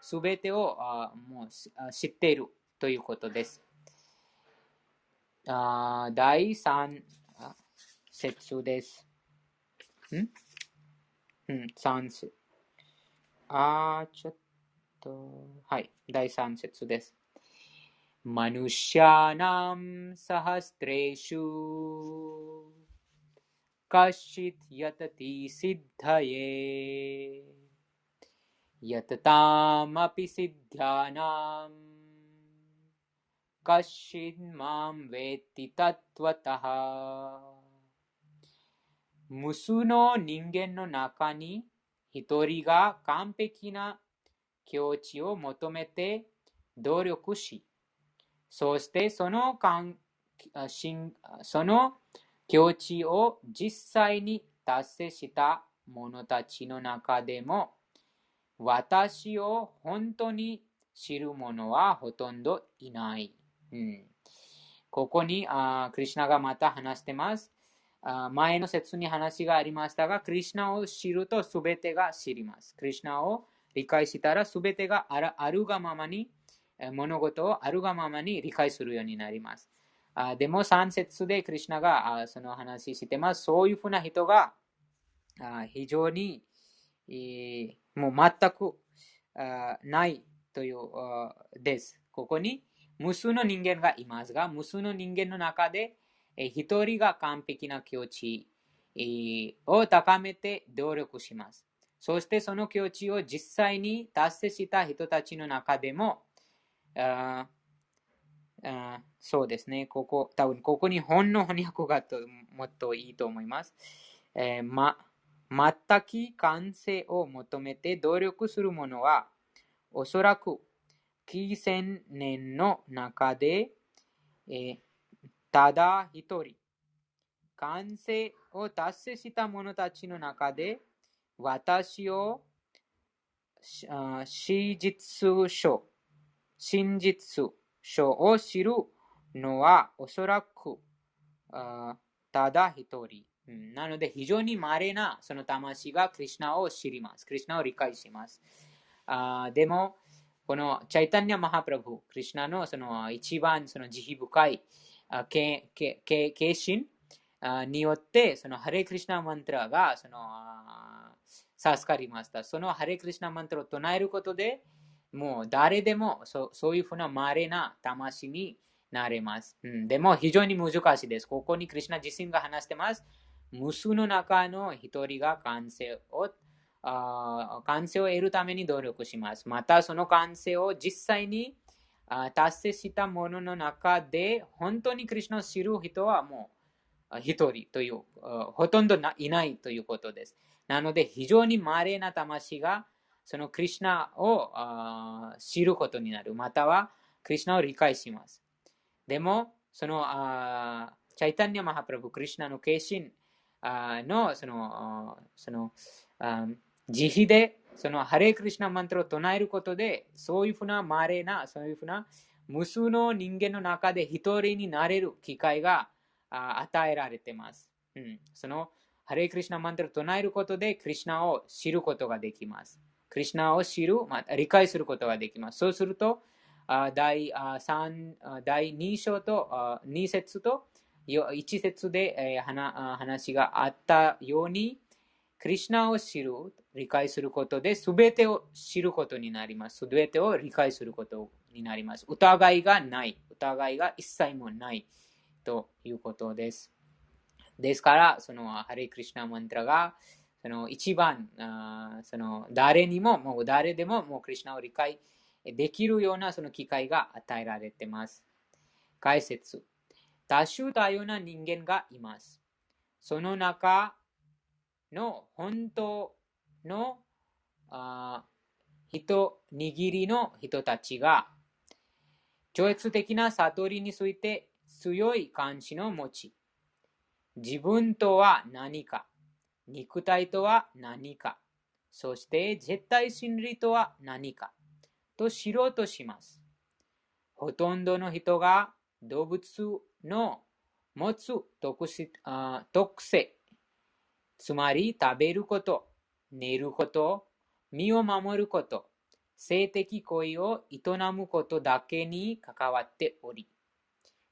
すべてをあもう知っているということです。あ第3節です。んうん、3節。あちょっと、はい、第3節です。मनुष्याणां सहस्रेषु कश्चित् यतति सिद्धये यततामपि सिद्ध्यानां कश्चिन् मां वेत्ति तत्त्वतः 無数の人間の中に一人が完璧な 境地を求めて努力し、そしてそのその境地を実際に達成した者たちの中でも私を本当に知る者はほとんどいない。うん、ここにあクリュナがまた話してます。あ前の説に話がありましたが、クリュナを知ると全てが知ります。クリュナを理解したら全てがあるがままに物事をあるがままに理解するようになります。あでも3節でクリュナがあその話してます。そういうふうな人があ非常に、えー、もう全くあないというです。ここに無数の人間がいますが、無数の人間の中で一人が完璧な境地を高めて努力します。そしてその境地を実際に達成した人たちの中でも、ああそうですね。ここ、多分ここに本の翻訳がともっといいと思います。えー、ま、全く完成を求めて努力する者は、おそらく、幾千年の中で、えー、ただ一人、完成を達成した者たちの中で、私を史実書、真実書を知るのはおそらくただ一人。なので非常に稀なその魂がクリュナを知ります。クリュナを理解します。あでも、このチャイタニア・マハプラブ、クリュナのその一番その慈悲深い敬心によって、そのハレクリシナマントラがその授かりました。そのハレクリシナマントラを唱えることで、もう誰でもそそういうふうな稀な魂になれます、うん。でも非常に難しいです。ここにクリュナ自身が話してます。無数の中の一人が完成をあ完成を得るために努力します。またその完成を実際にあ達成したものの中で、本当にクリュナを知る人はもう一人という、ほとんどいないということです。なので、非常に稀な魂がそのクリュナを知ることになる。または、クリュナを理解します。でも、そのチャイタニア・マハプラブ、クリュナの化身のそのその慈悲でそのハレクリシナマントを唱えることで、そういうふうな稀な、そういうふうな無数の人間の中で一人になれる機会が与えられています。うん、そのハレイクリシナマントを唱えることで、クリシナを知ることができます。クリシナを知る、まあ、理解することができます。そうすると、第3第2章と2節と1節で話があったように、クリシナを知る、理解することで、すべてを知ることになります。すべてを理解することになります。疑いがない。疑いが一切もないということです。ですから、そのハレクリシナマントラが、その一番、あその誰にも、もう誰でも、もうクリシナを理解できるようなその機会が与えられています。解説。多種多様な人間がいます。その中の本当のあ人、握りの人たちが、超越的な悟りについて強い関心を持ち、自分とは何か、肉体とは何か、そして絶対真理とは何か、と知ろうとします。ほとんどの人が動物の持つ特特性。つまり食べること、寝ること、身を守ること、性的行為を営むことだけに関わっており、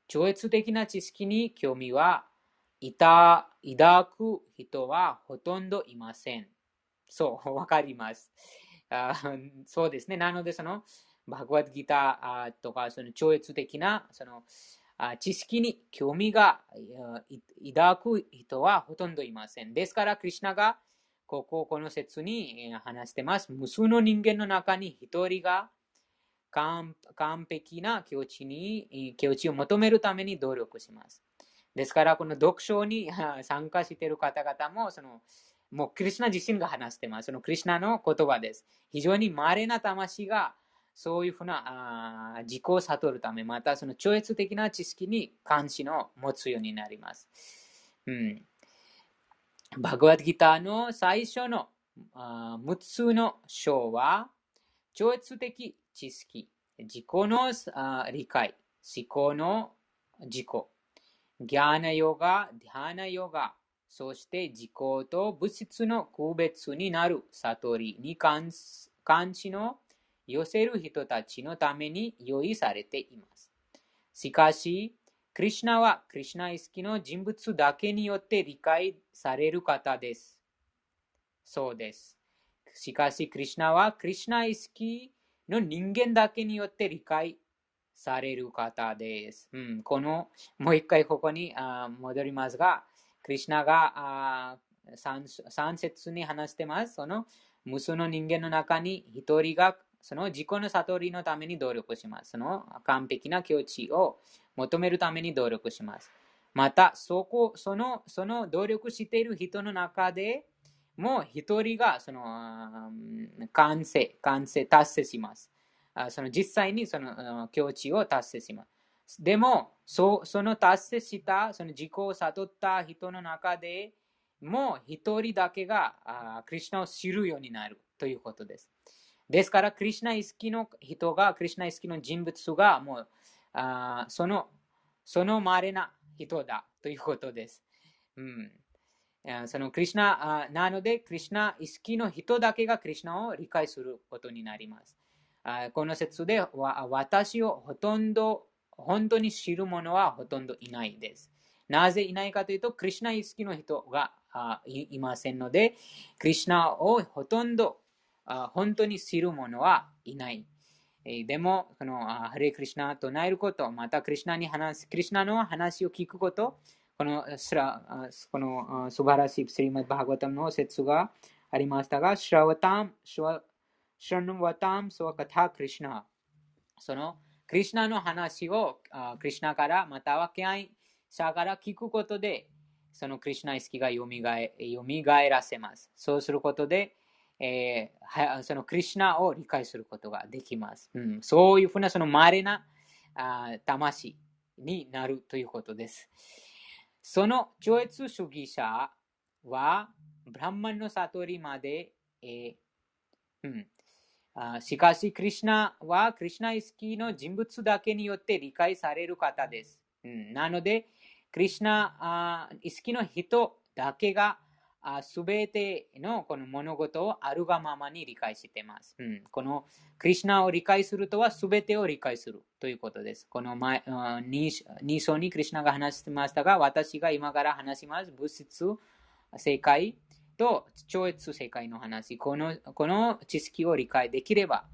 超越的な知識に興味はいた抱く人はほとんどいません。そう、わかります。あそうですね。なので、その、バグワッドギターとか、その超越的な、その、知識に興味が抱く人はほとんどいません。ですから、クリュナがここ、この説に話してます。無数の人間の中に一人が完璧な境地に、境地を求めるために努力します。ですから、この読書に 参加している方々も、その、もうクリュナ自身が話してます。そのクリュナの言葉です。非常に稀な魂がそういうふうな自己を悟るため、またその超越的な知識に関心を持つようになります。うん、バグワッドギターの最初の6つの章は、超越的知識、自己の理解、思考の自己、ギャーナヨガ、ディハナヨガ、そして自己と物質の区別になる悟りに関しの寄せる人たちのために用意されています。しかし、クリュナはクリュナ意識の人物だけによって理解される方です。そうです。しかし、クリュナはクリュナ意識の人間だけによって理解される方です。うん、この、もう一回ここにあ戻りますが、クリュナが 3, 3節に話してます。その無数の人間の中に一人がその自己の悟りのために努力します。その完璧な境地を求めるために努力します。また、そこ、その、その努力している人の中でもう一人がその完成、完成、達成します。その実際にその境地を達成します。でも、そその達成した、その自己を悟った人の中でもう一人だけがあクリュナを知るようになるということです。ですから、クリュナ意識の人が、クリュナ意識の人物が、もう、あその、その稀な人だということです。うん、そのクリュナなので、クリュナ意識の人だけがクリュナを理解することになります。この説では、私をほとんど、本当に知る者はほとんどいないです。なぜいないかというと、クリュナ意識の人がいませんので、クリュナをほとんど本当に知る者はいない。でも、このハレクリシナと唱えること、またクリシナに話す、クリシナの話を聞くこと、このこの素晴らしいスリマッバーガタムの説がありましたが、シュラワタム、シュラヌワタム、ソワカタクリシナ。そのクリシナの話をクリシナからまたは敬愛者から聞くことで、そのクリシナ意識がよみがえらせます。そうすることで、えーそのクリシナを理解することができます。うん、そういうふうなその稀なあ魂になるということです。その超越主義者は、ブランマンの悟りまで、えーうん、しかし、クリシナはクリシナ意識の人物だけによって理解される方です。うん、なので、クリシナ意識の人だけがすべてのこの物事をあるがままに理解しています。うん、このクリシナを理解するとはすべてを理解するということです。この前2章にクリシナが話してましたが、私が今から話します。物質、世界と超越世界の話。このこの知識を理解できれば、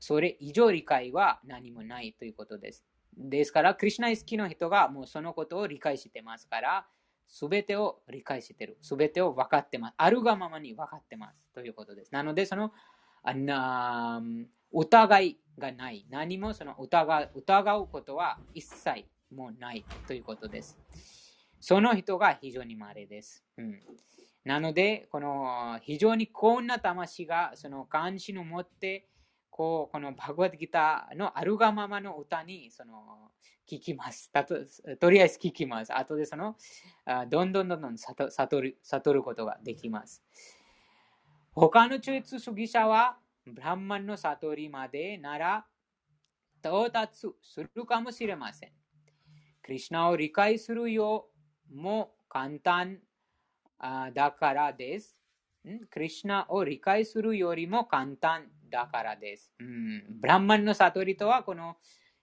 それ以上理解は何もないということです。ですから、クリシナ意識の人がもうそのことを理解してますから、すべてを理解してる。すべてを分かってます。あるがままに分かってます。ということです。なので、その、あな疑いがない。何もその疑う疑うことは一切もうないということです。その人が非常に稀です。うん、なので、この非常に幸運な魂がその関心を持って、こうこのバグワッドギターのあるがままの歌にその聞きます。たととりあえず聞きます。後でそのあどんどんどんどん悟る悟ることができます。他の中越主義者は、ブランマンの悟りまでなら到達するかもしれません。クリシナを理解するようも簡単だからです。んクリシナを理解するよりも簡単だからです。うん、ブランマンの悟りとはこの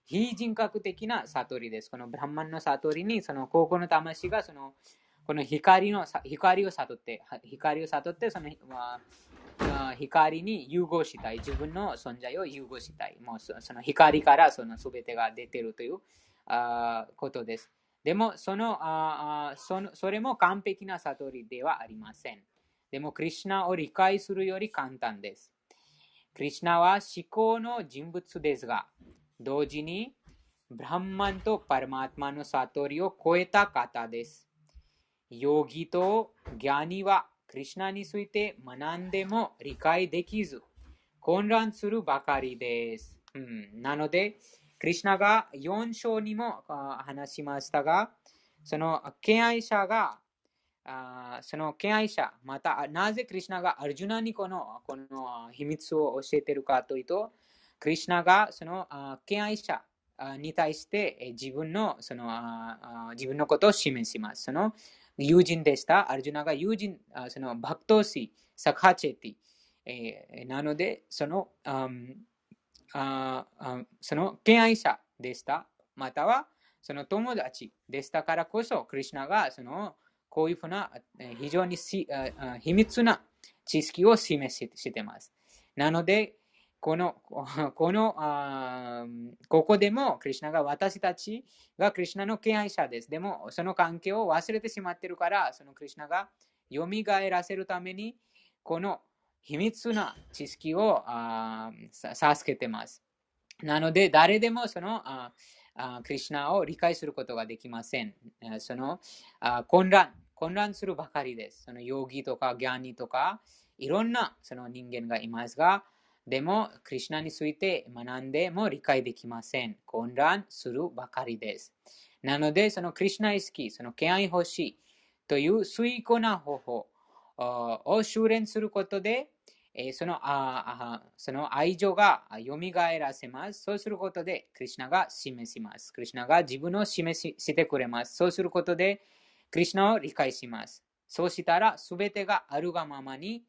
非人格的な悟りです。このブランマンの悟りにその高校の魂がそのこの光の光を悟って、光を悟ってその、まあ、光に融合したい。自分の存在を融合したい。もうその光からその全てが出ているというあことです。でもそのあその、それも完璧な悟りではありません。でも、クリシナを理解するより簡単です。クリシナは思考の人物ですが、同時にブランマンとパラマートマの悟りを超えた方です。ヨギとギャニはクリシナについて学んでも理解できず、混乱するばかりです。うん、なので、クリシナが4章にも話しましたが、その敬愛者が、その敬愛者、またなぜクリシナがアルジュナにこのこの秘密を教えているかというと、クリシナがその敬愛者に対して自分のその自分のことを示します。その友人でした。アルジュナが友人、そのバクトシ、サカチェティ。なので、その、あその敬愛者でした。または、その友達でしたからこそ、クリュナがそのこういうふうな非常に秘密な知識を示してます。なので、この、このあここでも、クリュナが私たちがクリュナの敬愛者です。でも、その関係を忘れてしまってるから、そのクリュナが蘇らせるために、この秘密な知識を授けてます。なので、誰でもそのああクリュナを理解することができません。そのあ混乱、混乱するばかりです。そのヨギとかギャニとか、いろんなその人間がいますが、でも、クリュナについて学んでも理解できません。混乱するばかりです。なので、そのクリュナ意識、その敬愛欲しいという水庫な方法を修練することで、そのあその愛情が蘇らせます。そうすることで、クリュナが示します。クリュナが自分を示ししてくれます。そうすることで、クリュナを理解します。そうしたら、すべてがあるがままに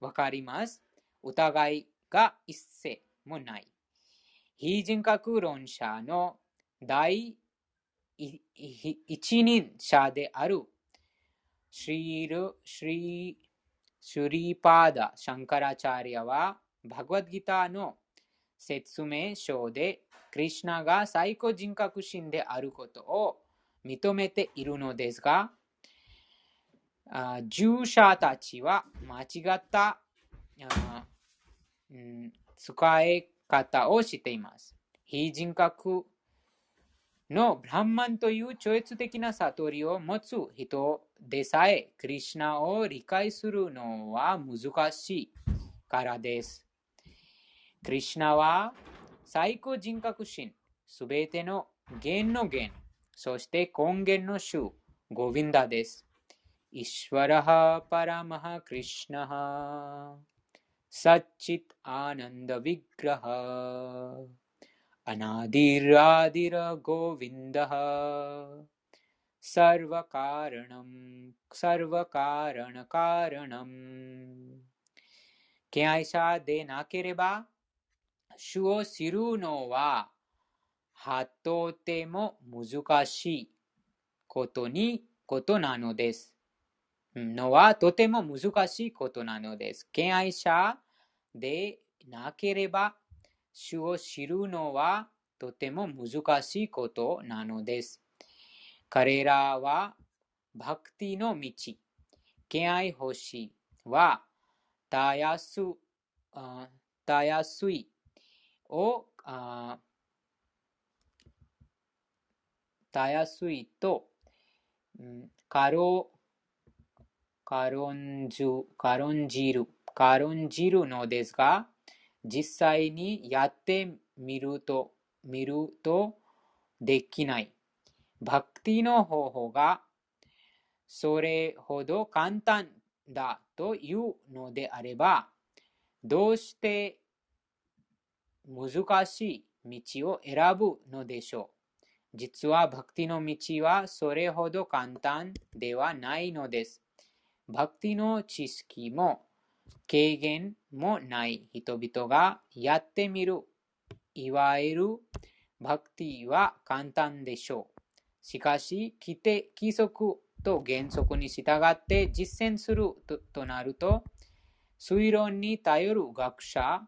わかります。疑いが一切もない。非人格論者の第一人者であるシリル・シリシュリーパーダ・シャンカラチャリアはバグワッドギターの説明書でクリシナが最高人格心であることを認めているのですが、従者たちは間違った、うん、使い方をしています。非人格のブランマンという超越的な悟りを持つ人でさえ、クリシナを理解するのは難しいからです。クリシナは最高人格心、すべての源の源、そして根源の主、ゴヴィンダです。イシュワラハパラマハクリシナハサッチッアナンダヴィグラハアナディラディラゴヴィンダハサルヴァカラナムサルヴァカラナカラナム敬愛者でなければ主を知るのはとても難しいことにことなのです。のはとても難しいことなのです。敬愛者でなければ主を知るのはとても難しいことなのです。彼らはバクティの道、敬愛星はたやすたやすいをたやすいと、うん軽軽んじ軽んじる軽んじるのですが、実際にやってみると、見るとできない。バクティの方法がそれほど簡単だというのであれば、どうして難しい道を選ぶのでしょう。実はバクティの道はそれほど簡単ではないのです。バクティの知識も経験もない人々がやってみる。いわゆるバクティは簡単でしょう。しかし、規定規則と原則に従って実践するととなると、推論に頼る学者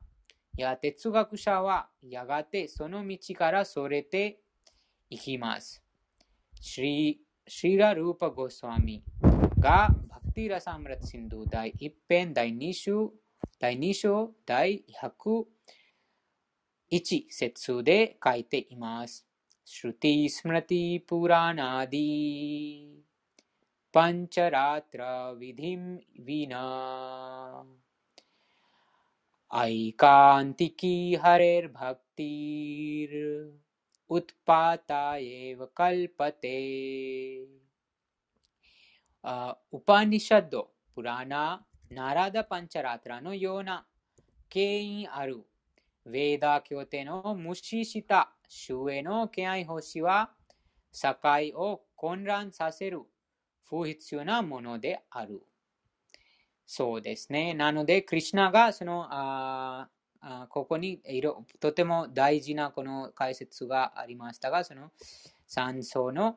や哲学者はやがてその道からそれていきます。シリシリラ・ルーパ・ゴスワミがバクティラ・サムラツ・シンドゥ第1編第2章第2章第101節で書いています。シュティ・スムラティ・プラナディパンチャラトラ・ヴィディム・ヴィナ ऐकान्तिकी हरेर्भक्तिर् उत्पाता एव कल्पते あウパニシャッド、プラ ナ、ラダパンチャラトラのような権威あるヴェーダ教廷の無視した主への敬愛欲しは社会を混乱させる不必要なものである。そうですね。なので、クリシナがそのああここにいろとても大事なこの解説がありましたが、その三層の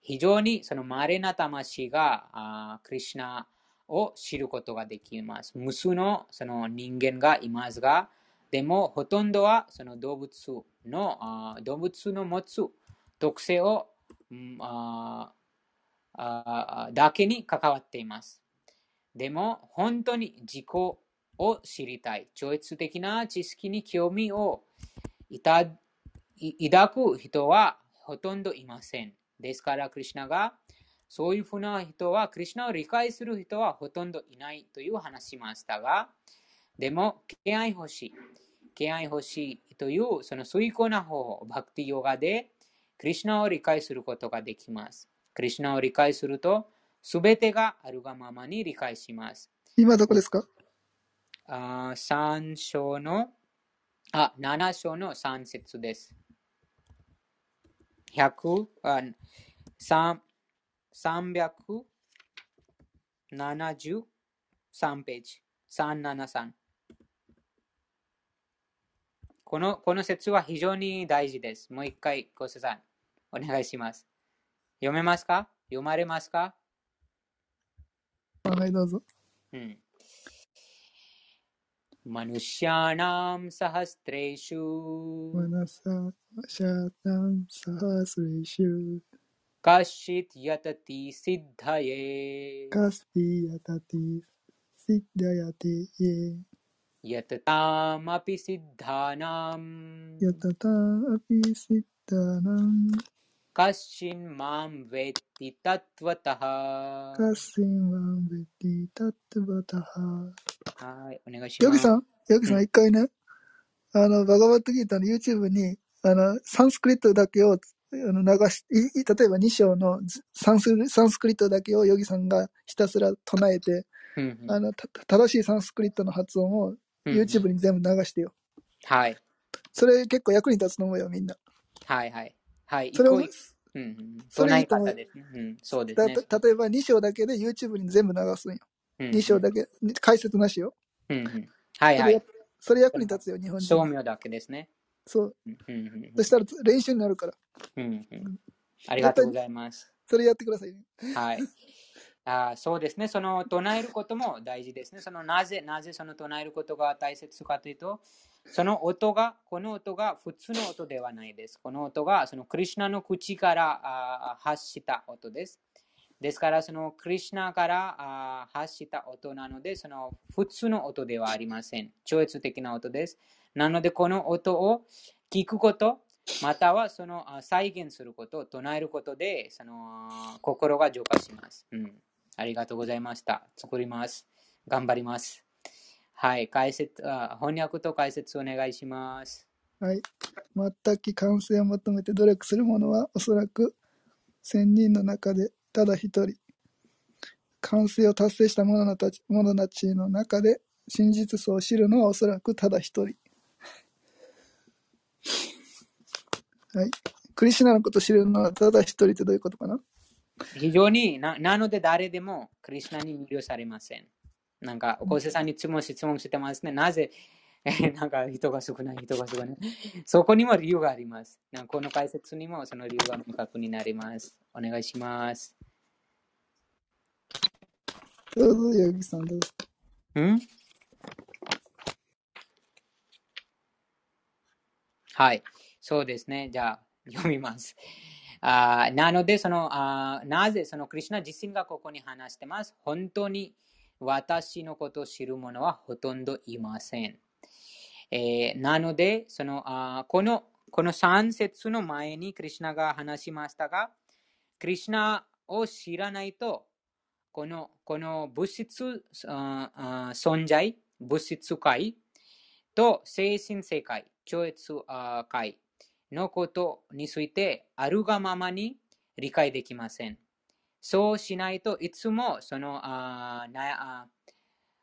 非常にその稀な魂があクリシナを知ることができます。無数のその人間がいますが、でもほとんどはその動物の動物の持つ特性を、ああだけに関わっています。でも本当に自己を知りたい、超越的な知識に興味を抱く人はほとんどいません。ですから、クリシナがそういうふうな人は、クリシナを理解する人はほとんどいないという話しましたが、でも、敬愛欲しい。敬愛欲しいというその崇高な方法、バクティヨガで、クリシナを理解することができます。クリシナを理解すると、すべてがあるがままに理解します。今どこですか？あ3章の、あ、7章の3節です。100あ3 373ページ。373。このこの説は非常に大事です。もう一回、ごせさん、お願いします。読めますか読まれますかはい、どうぞ。うん。मनुष्याणां सहस्रेषु マナ कश्चित् यतति सिद्धये カスティヤタティシッダヤテイエ ヤタタマピシッダナムやたたアピシッタナン。カシンマンヴェティタトワタハカシンワンベティタットバタハ。はい、お願いします。ヨギさん、ヨギさうんん、一回ね、あの、バガバットギーターの YouTube に、あの、サンスクリットだけを、 あの、流し、いい例えば2章のずサンスサンスクリットだけをヨギさんがひたすら唱えて、うんうんあの、た正しいサンスクリットの発音をうんうん YouTube に全部流してよ。はい、それ結構役に立つと思うよ、みんな。はい、はい。はい、それをうんうん、それいいと思う方ですね。うん、そうですだね。た例えば2章だけで YouTube に全部流すんよ。うん2章だけ、解説なしよ。うんうんはい、それやはい。それ役に立つよ、日本人。照明だけですね。そう。そしたら練習になるから。うんうんありがとうございます。それやってくださいね。はい。あーそうですね。その唱えることも大事ですね。そのなぜ、なぜその唱えることが大切かというと、その音が、この音が普通の音ではないです。この音が、そのクリュナの口から発した音です。ですから、そのクリュナから発した音なので、その普通の音ではありません。超越的な音です。なので、この音を聞くこと、またはそのあ再現すること、唱えることで、その心が浄化します。うん。ありがとうございました。作ります。頑張ります。はい。解説、あ翻訳と解説お願いします。はい。全く完成を求めて努力する者は、おそらく千人の中でただ一人。完成を達成した者たち者たちの中で、真実相を知るのはおそらくただ一人。はい。クリシュナのことを知るのはただ一人ってどういうことかな？非常にな、なので誰でもクリュナに魅了されません。なんか、お小瀬さんに質問質問してますね。なぜ、えーなんか人が少ない、人が少ない。そこにも理由があります。なんかこの解説にもその理由が明確になります。お願いします。どうぞ、ヨギさんどうぞ。ん？はい、そうですね。じゃあ、読みます。あなのでそのあ、なぜそのクリュナ自身がここに話してます？本当に私のことを知る者はほとんどいません。えーなので、そのあこのこの3節の前にクリュナが話しましたが、クリュナを知らないと、このこの物質存在、物質界と精神世界、超越界のことについてあるがままに理解できません。そうしないといつもそのあな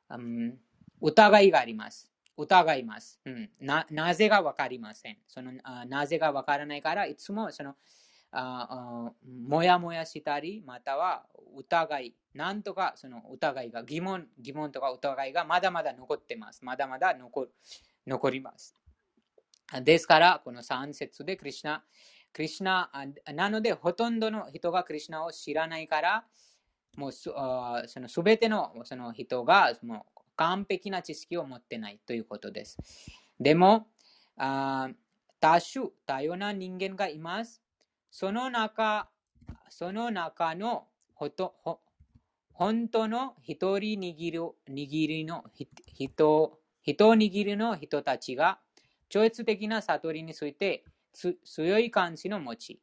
あ、うん、疑いがあります。疑います。うん、ななぜがわかりません。そのあなぜがわからないからいつもそのああもやもやしたり、または疑い、なんとかその疑いが、疑問、疑問とか疑いがまだまだ残ってます。まだまだ残残ります。ですから、この3節でクリュナ、クリュナ、なのでほとんどの人がクリュナを知らないから、もうすあその全てのその人がもう完璧な知識を持ってないということです。でも、あ多種、多様な人間がいます。その中、その中のほとほ本当の一人握る握りの人、人握りの人たちが、超越的な悟りについて強い関心を持ち、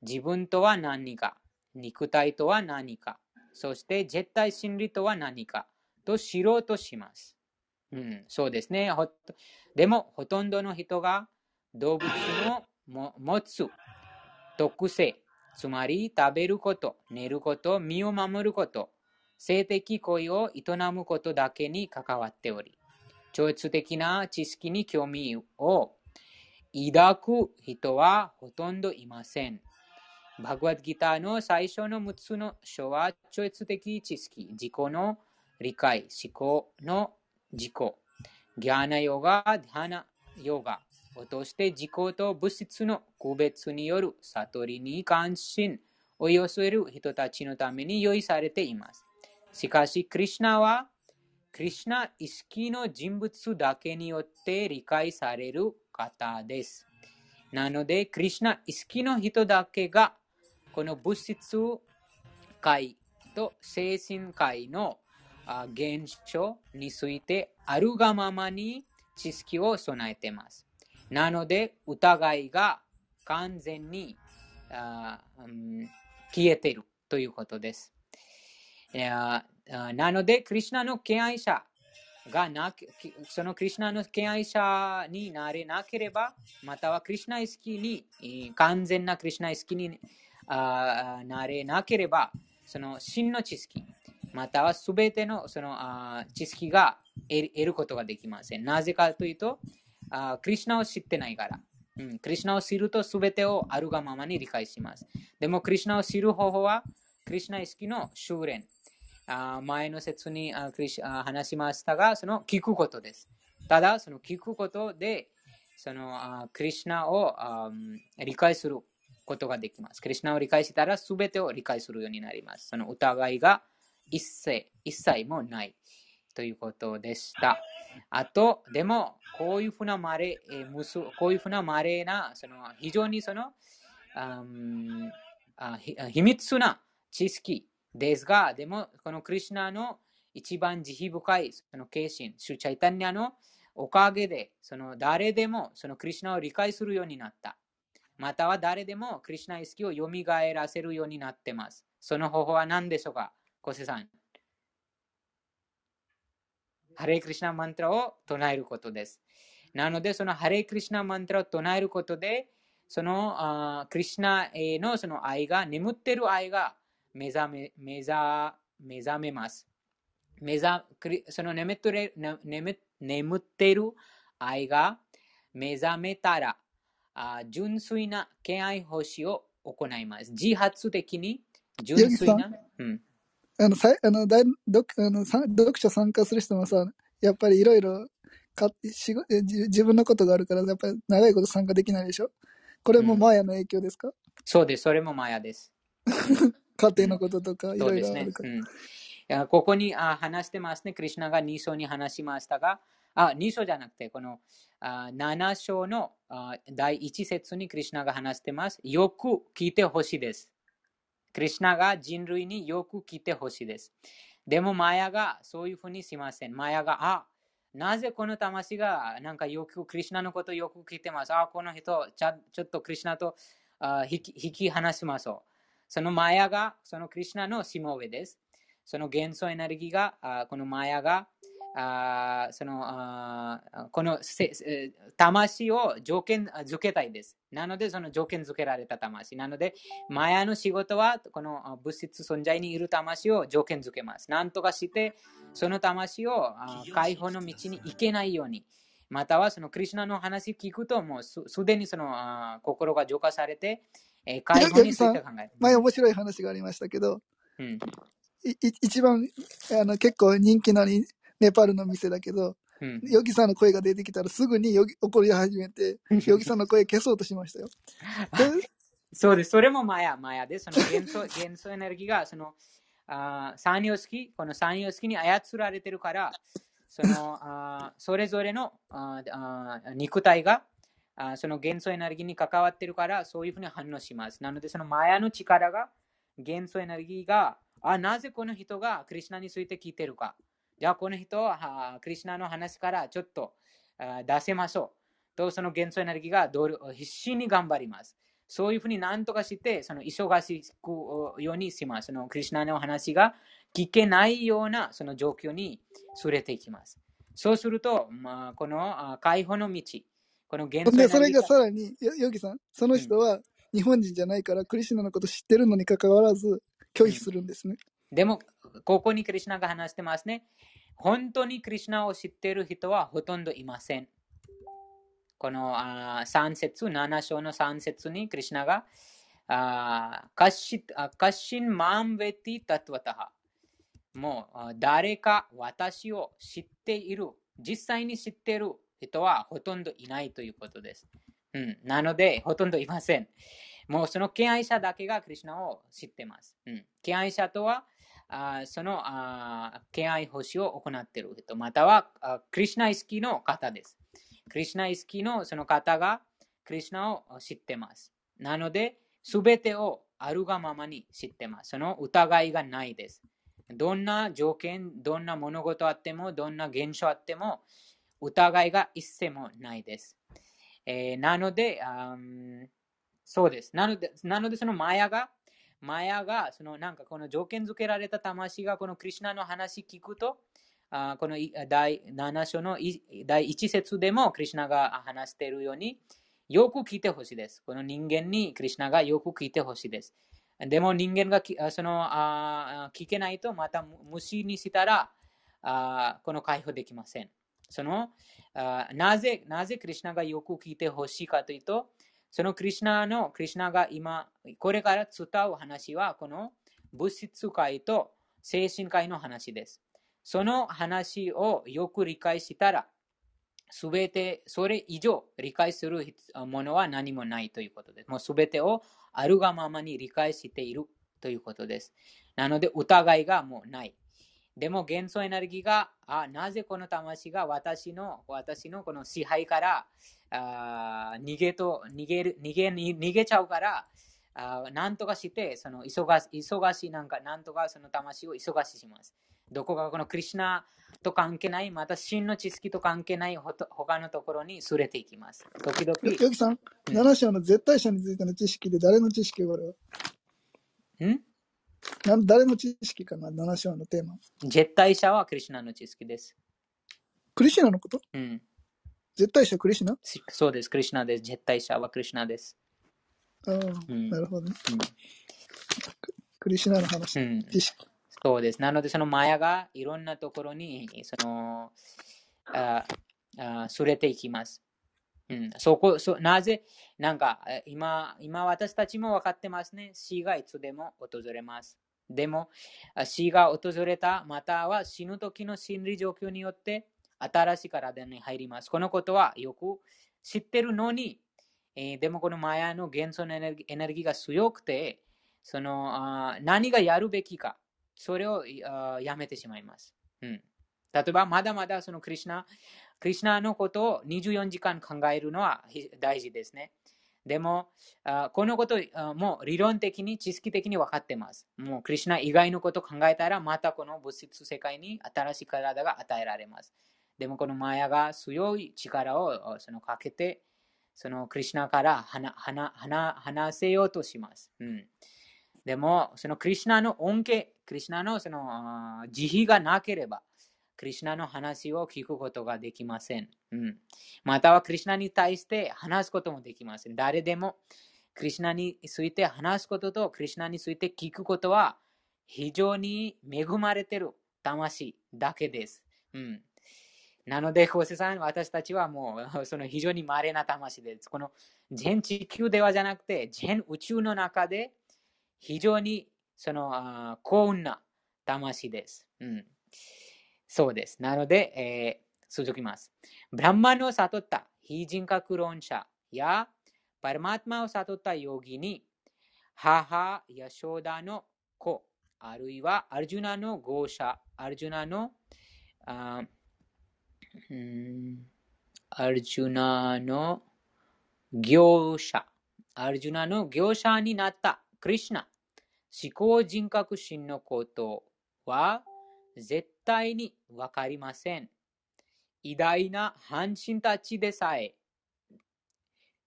自分とは何か、肉体とは何か、そして絶対真理とは何かと知ろうとします。うん、そうですね。でも、ほとんどの人が動物の持つ特性、つまり食べること、寝ること、身を守ること、性的行為を営むことだけに関わっており、超越的な知識に興味を抱く人はほとんどいません。バグワッドギターの最初の6つの書は超越的知識、自己の理解、思考の自己、ギャーナヨガ、ディハナヨガを通して自己と物質の区別による悟りに関心を寄せる人たちのために用意されています。しかし、クリュナは、クリュナ意識の人物だけによって理解される方です。なので、クリュナ意識の人だけが、この物質界と精神界の現象についてあるがままに知識を備えています。なので、疑いが完全に、消えているということです。なので、クリュナの敬愛者がな、そのクリュナの敬愛者になれなければ、またはクリュナ意識に、完全なクリュナ意識になれなければ、その真の知識、またはすべてのその知識が得ることができません。なぜかというと、クリュナを知ってないから。うん、クリュナを知るとすべてをあるがままに理解します。でも、クリュナを知る方法は、クリュナ意識の修練。あ前の説にああ話しましたが、その聞くことです。ただ、その聞くことで、そのあクリシナをあ理解することができます。クリシナを理解したら、すべてを理解するようになります。その疑いが一切一切もないということでした。あと、でも、こういうふうなまれ、えーむすこういうふうなまれな、その非常にその、ああ秘密な知識ですが、でも、このクリシナの一番慈悲深いその化身、シュチャイタニアのおかげで、その誰でもそのクリシナを理解するようになった。または誰でもクリシナ意識を蘇らせるようになってます。その方法は何でしょうか小瀬さん。ハレイクリシナマントラを唱えることです。なので、そのハレイクリシナマントラを唱えることで、そのあクリシナへのその愛が、眠っている愛が目覚め目覚目覚めます。目覚その眠ってるね眠眠っている愛が目覚めたら、あー純粋な敬愛奉仕を行います。自発的に純粋な。うんあの、さいあの、読あのさ読書参加する人もさ、やっぱりいろいろ自自分のことがあるから、やっぱり長いこと参加できないでしょ？これもマヤの影響ですか、そうです。それもマヤです。家庭のこととかいろそうですねいろある。から。うん、いやここにあ話してますね。クリシュナが2章に話しましたが、あ2章じゃなくて、このあ7章のあ第1節にクリシュナが話してます。よく聞いてほしいです。クリシュナが人類によく聞いてほしいです。でも、マヤがそういうふうにしません。マヤが、あ、なぜこの魂がなんかよくクリシュナのことをよく聞いてます。あ、この人、ちゃちょっとクリシュナとあ引き引き離しましょう。そのマヤが、そのクリシュナのしもべです。その元素エネルギーが、あこのマヤが、あそのあこの魂を条件付けたいです。なので、その条件付けられた魂。なので、マヤの仕事は、このあ物質存在にいる魂を条件付けます。なんとかして、その魂をあ解放の道に行けないように。または、そのクリシュナの話聞くと、もうすすでにそのあ心が浄化されて、えー解放について考える。前面白い話がありましたけど、うんいい一番あの結構人気のにネパールの店だけど、うんヨギさんの声が出てきたらすぐにヨギ怒り始めて、ヨギさんの声消そうとしましたよ。でそうです。それもマヤ、マヤで、その元素 元素エネルギーが、その、あー三様式、この三様式に操られてるから、その、あーそれぞれのあーあー肉体が、あその元素エネルギーに関わってるから、そういうふうに反応します。なので、そのマヤの力が、元素エネルギーが、あ、なぜこの人がクリシナについて聞いてるか。じゃあ、この人はクリシナの話からちょっと出せましょう。と、その元素エネルギーがどう必死に頑張ります。そういうふうに何とかして、その忙しくようにします。そのクリシナの話が聞けないようなその状況に連れていきます。そうすると、まあ、この解放の道、この元素エネで、それがさらに、ヨヨギさん、その人は日本人じゃないから、クリシュナのこと知ってるのに関わらず、拒否するんですね。でも、ここにクリシナが話してますね。本当にクリシナを知っている人はほとんどいません。このあ3節、7章の3節にクリシナが、カッシンマンベティタトワタハ。もうあ誰か私を知っている、実際に知っている人はほとんどいないということです。うん、なので、ほとんどいません。もうその敬愛者だけがクリシナを知ってます。うん、敬愛者とは、あそのあ敬愛奉仕を行っている人、またはあクリシナ意識の方です。クリシナ意識のその方がクリシナを知ってます。なので、すべてをあるがままに知ってます。その疑いがないです。どんな条件、どんな物事あっても、どんな現象あっても、疑いが一切もないです。えー、なので、そうです。なので、なのでそのマヤが、マヤが、そのなんかこの条件付けられた魂がこのクリュナの話聞くと、あこの第7章の第1節でもクリュナが話しているように、よく聞いてほしいです。この人間にクリュナがよく聞いてほしいです。でも人間がそのあ聞けないとまた無視にしたらあこの解放できません。そのなぜ、なぜクリュナがよく聞いてほしいかというと、そのクリュナの、クリュナが今、これから伝う話は、この物質界と精神界の話です。その話をよく理解したら、すべてそれ以上理解するものは何もないということです。もうすべてをあるがままに理解しているということです。なので疑いがもうない。でも元素エネルギーが、あなぜこの魂が私の私のこの支配からあ逃げと逃げる逃げ逃げちゃうから、あなんとかして、その忙し忙しいなんか、なんとかその魂を忙しします。どこかこのクリュナと関係ない、また真の知識と関係ない他のところにすれていきます。時々。ヨギさん、うん、7章の絶対者についての知識で誰の知識これはん？誰の知識かな ?7 章のテーマ。絶対者はクリュナの知識です。クリシナのこと？うん。絶対者クリシナ？そうです、クリシナです。絶対者はクリシナです。ああ、うん、なるほどね。うん、クリシナの話、うん、知識。そうです。なので、そのマヤがいろんなところに、その、ああすれていきます。うん、そこそなぜ、なんか今、今私たちも分かってますね。死がいつでも訪れます。でも、死が訪れた、または死ぬ時の心理状況によって新しい体に入ります。このことはよく知ってるのに、えー、でもこのマヤの元素のエネルギーが強くて、そのあ何がやるべきか、それをやめてしまいます。うん、例えば、まだまだそのクリュナ、クリュナのことを24時間考えるのは大事ですね。でも、このことも理論的に、知識的に分かってます。もう、クリュナ以外のことを考えたら、またこの物質世界に新しい体が与えられます。でも、このマヤが強い力をそのかけて、そのクリュナから離せようとします。うん、でも、そのクリュナの恩恵、クリュナのその慈悲がなければ、クリュナの話を聞くことができません。うん、または、クリュナに対して話すこともできません。誰でも、クリュナについて話すことと、クリュナについて聞くことは、非常に恵まれている魂だけです。うん、なので、ホセさん、私たちはもう、その非常に稀な魂です。この全地球ではじゃなくて、全宇宙の中で、非常にその幸運な魂です。うんそうです。なので、えー、続きます。ブランマンを悟った。非人格論者。やパルマーマを悟った。ヨギに母ヤショーダの子。あるいはアルジュナの合者アルジュナのあアルジュナの業者。アルジュナの業者になった。クリシナ。思考人格心のことは絶対にわかりません。偉大な半身たちでさえ、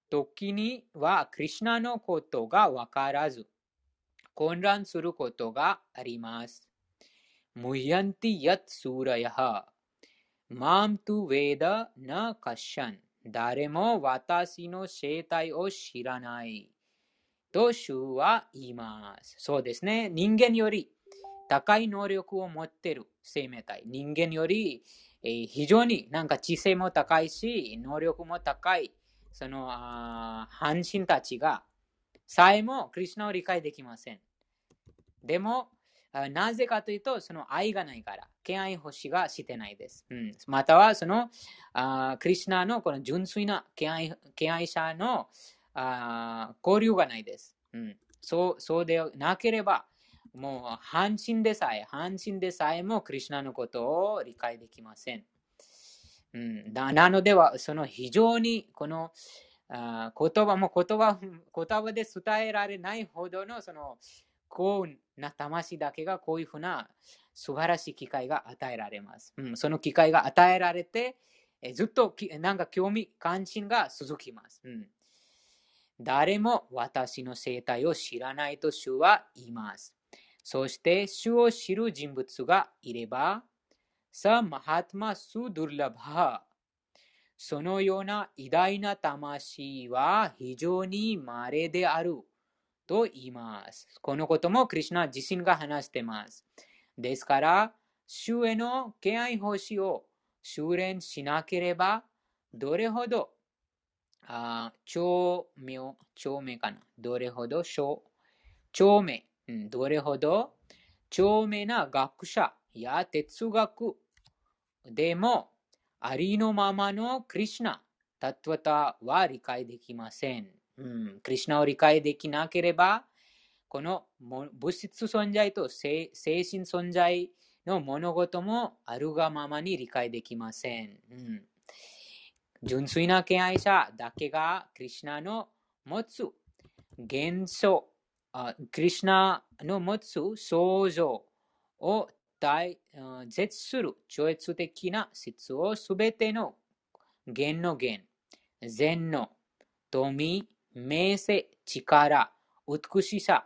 時にはクリュナのことがわからず、混乱することがあります。ムヤンティヤツスーラヤハ。マントゥウェダナカッシャン。誰も私の生態を知らない。と主は言います。そうですね。人間より高い能力を持っている生命体。人間より、えー、非常になんか知性も高いし、能力も高い、その、あ半身たちが、さえもクリュナを理解できません。でも、なぜかというと、その愛がないから、敬愛欲しがしてないです。うん、または、そのあクリュナのこの純粋な敬愛敬愛者のあ交流がないです。うん、そうそうでなければ、もう半身でさえ、半身でさえもクリュナのことを理解できません。うん、だなのでは、その非常にこのあ言葉も言葉言葉で伝えられないほどのその幸運な魂だけがこういうふうな素晴らしい機会が与えられます。うん、その機会が与えられて、えずっときなんか興味、関心が続きます。うん、誰も私の生態を知らないと主は言います。そして主を知る人物がいれば、さマハトマスドゥルラバそのような偉大な魂は非常に稀であると言います。このこともクリシュナ自身が話しています。ですから、主への敬愛奉仕を修練しなければ、どれほど、あ長命、長命かなどれほど長命、どれほど？長命な学者や哲学でも、ありのままのクリシナ、タトワタは理解できません。うん、クリシナを理解できなければ、この物質存在と精神存在の物事もあるがままに理解できません。うん、純粋な敬愛者だけがクリシナの持つ幻想、クリシナの持つ想像を大絶する超越的な質をすべての弦の弦、善の富、名声、力、美しさ、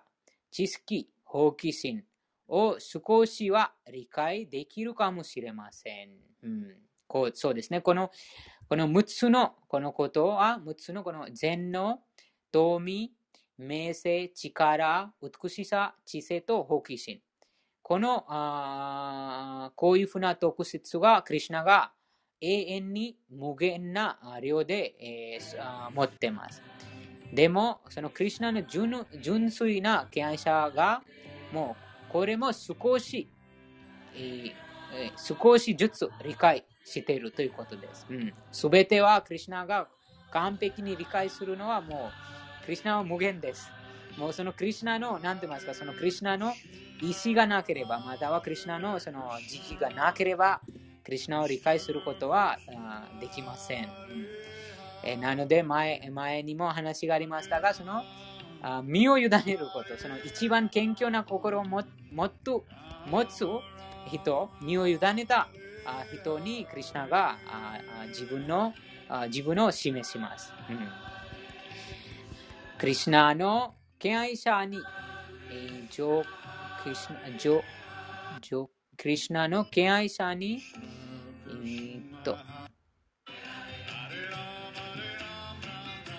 知識、好奇心を少しは理解できるかもしれません。うん、こうそうですね。このこの6つのこのことは、6つのこの善の富、名声、力、美しさ、知性と好奇心。このあこういうふうな特質がクリシュナが永遠に無限な量で、えー持っています。でも、そのクリシュナの純純粋な敬愛者が、もうこれも少し、えーえ少しずつ理解しているということです。す、べ、てはクリシュナが完璧に理解するのはもう、クリュナは無限です。もうそのクリシュナの、なんて言いますか、そのクリシュナの意志がなければ、またはクリシュナのその時期がなければ、クリシュナを理解することはできません。えなので前、前にも話がありましたが、そのあ身を委ねること、その一番謙虚な心をももっと持つ人、身を委ねた人にクリシュナが自分の自分を示します。うんクリシュナの敬愛者に、えー、ジョクリシナジョジョクリシュナの敬愛者に、えーっと、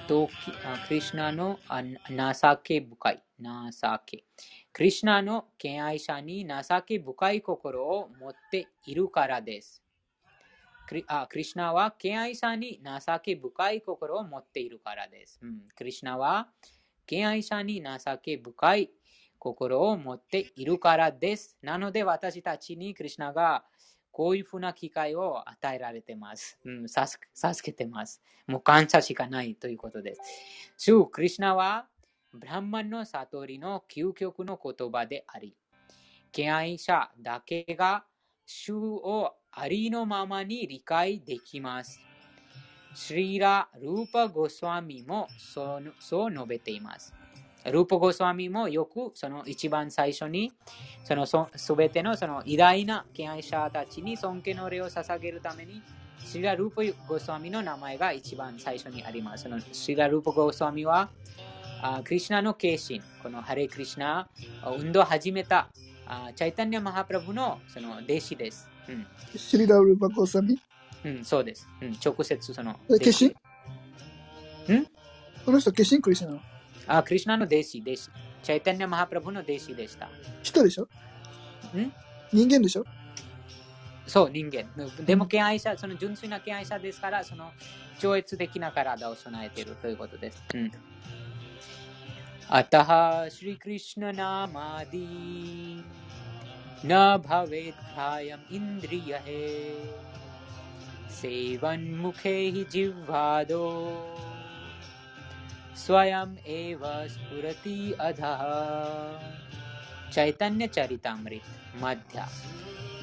とあクリシュナのあ情け深い、情け。クリシュナの敬愛者に情け深い心を持っているからです。クリあクリシュナは敬愛者に情け深い心を持っているからです。うん、クリシュナは敬愛者に情け深い心を持っているからです。なので私たちにクリシュナがこういうふうな機会を与えられてます。うん、さす授けてます。もう感謝しかないということです。主クリシュナはブランマンの悟りの究極の言葉であり、敬愛者だけが主をありのままに理解できます。シリラ・ルーパ・ゴスワミもそうそう述べています。ルーパ・ゴスワミもよくその一番最初にそのすべてのその偉大な敬愛者たちに尊敬の礼を捧げるためにシリラ・ルーパ・ゴスワミの名前が一番最初にあります。そのシリラ・ルーパ・ゴスワミはあクリシュナの化身、このハレクリシュナ運動を始めたあチャイタンニャ・マハプラブのその弟子です。うんシリラウルバコサミうん、そうです。うん、直接その。え化身んこの人化身クリシュナのあ、クリシュナの弟子、弟子。チャイタンニャ・マハプラブの弟子でした。人でしょん人間でしょそう、人間。でも、敬愛者、その純粋な敬愛者ですから、その超越的な体を備えているということです。うん。अतः श्रीकृष्णनामादि न भवेद्भ्रायम् इन्द्रियहे। सेवन्मुखे हि जिह्वादो। स्वयम् एव स्फुरति अधः। चैतन्य चरितामृत मध्या।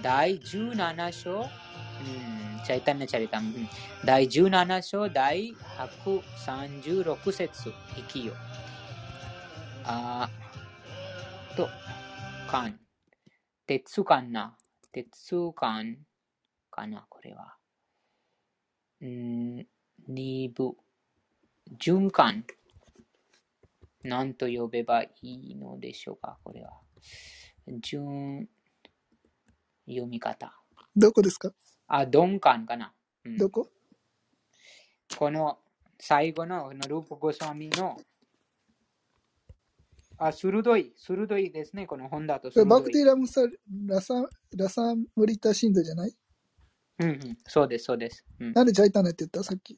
दाई जू नाना शो। हम्म, चैतन्य चरितम हम्म, दाई जू नाना शो दाई हकु सांजू रोकुसेत्सु इकियो। आ, तो कान। 鉄感な。鉄感かな、これは。ん二部。循環。何と呼べばいいのでしょうか、これは。順、読み方。どこですか？あ、鈍感かな。うんどこ？この最後のループゴスワミのあ鋭い、鋭いですね、この本だと。バクティラムサラサラサムリタシンドじゃない？うんうん、そうです、そうです。うん、なんでチャイタネって言った？さっき。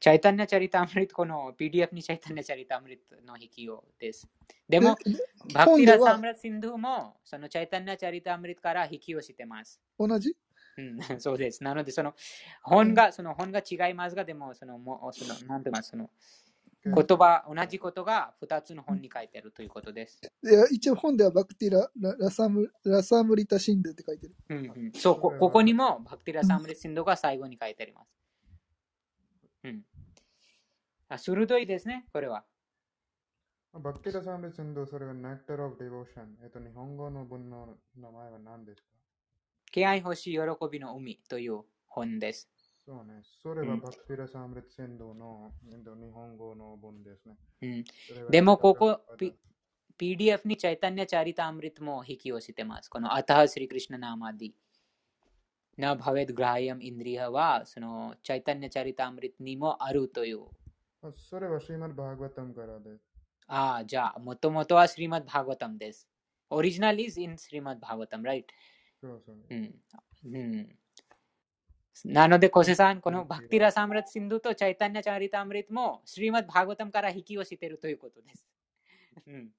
チャイタンニャチャリタアムリット、この PDF にチャイタンニャチャリタアムリットの引き用です。でも、でバクティラサムラシンドゥも、そのチャイタンニャチャリタアムリットから引きをしてます。同じ？うん、そうです。なので、その本が、その本が違いますが、でも、その、もうそのなんて言いますその言葉、同じことが2つの本に書いてあるということです。いや一応本ではバクティラララサムラサムリタシンドって書いてる。うんうん、そうこ、ここにもバクティラサムリシンドが最後に書いてあります。うん。あ鋭いですね、これは。バクティラサムリスンド、それは Nectar of Devotion。えっと、日本語の文の名前は何ですか？敬愛欲しい喜びの海という本です。そうね。それはうんバクティラサムリスンドの、えっと日本語の文ですね。うん、それはでもここあ P- PDF にチャイタンニャチャリタアムリットも引きをしてます。このアタハスリクリシナナーマディ。なバベドグライアムインドリハは、そのチャイタンニャチャリタアムリットにもあるという。あそれはシーマルバーガタムからです。ああ、じゃあ、もともとはスリマッバーガタムです。Original is in スリマッバーガタム、right? そうそう。うん。うん。なので、コセさん、このバクティラサムラツシンドとチャイタンニャチャリタアムリットも、スリマッバーガタムから引用をしているということです。うん、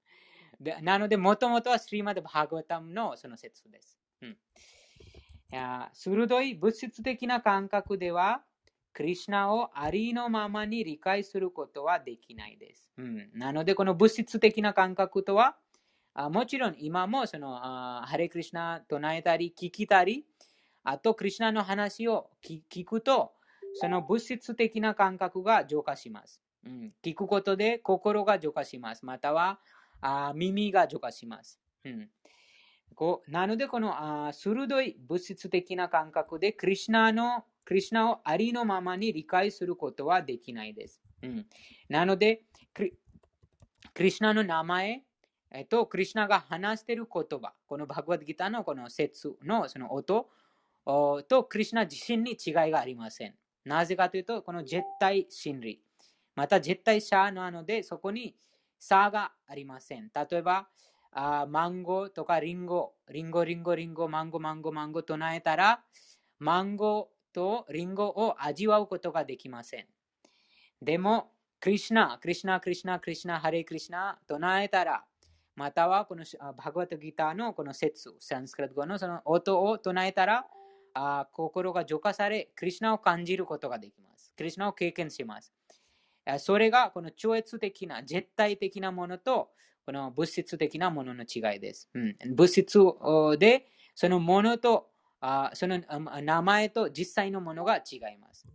でなので、もともとはスリマッバーガタムのその説です。うん、いや鋭い物質的な感覚では、クリシナをありのままに理解することはできないです。うん、なので、この物質的な感覚とは、あもちろん今もそのあハレクリシナ唱えたり聞きたり、あとクリシナの話を聞くと、その物質的な感覚が浄化します。うん、聞くことで心が浄化します。またはあ耳が浄化します。うん、こうなので、このあ鋭い物質的な感覚でクリシナのクリシナをありのままに理解することはできないです。うん、なのでクリ、クリシナの名前、えっと、クリシナが話している言葉、このバグワッドギターのこの説のその音とクリシナ自身に違いがありません。なぜかというと、この絶対真理、また絶対シャーなので、そこに差がありません。例えば、あマンゴーとかリンゴ、リンゴ、リンゴ、リンゴ、マンゴ、マンゴ、マンゴ唱えたら、マンゴーとリンゴを味わうことができません。でも、クリシナ、クリシナ、クリシナ、クリシナ、ハレクリシナ唱えたら、またはこのバグワッドギターのこの説、サンスクリット語のその音を唱えたら、あ心が浄化され、クリシナを感じることができます。クリシナを経験します。それがこの超越的な、絶対的なものと、この物質的なものの違いです。うん、物質で、そのものと、あその名前と実際のものが違います。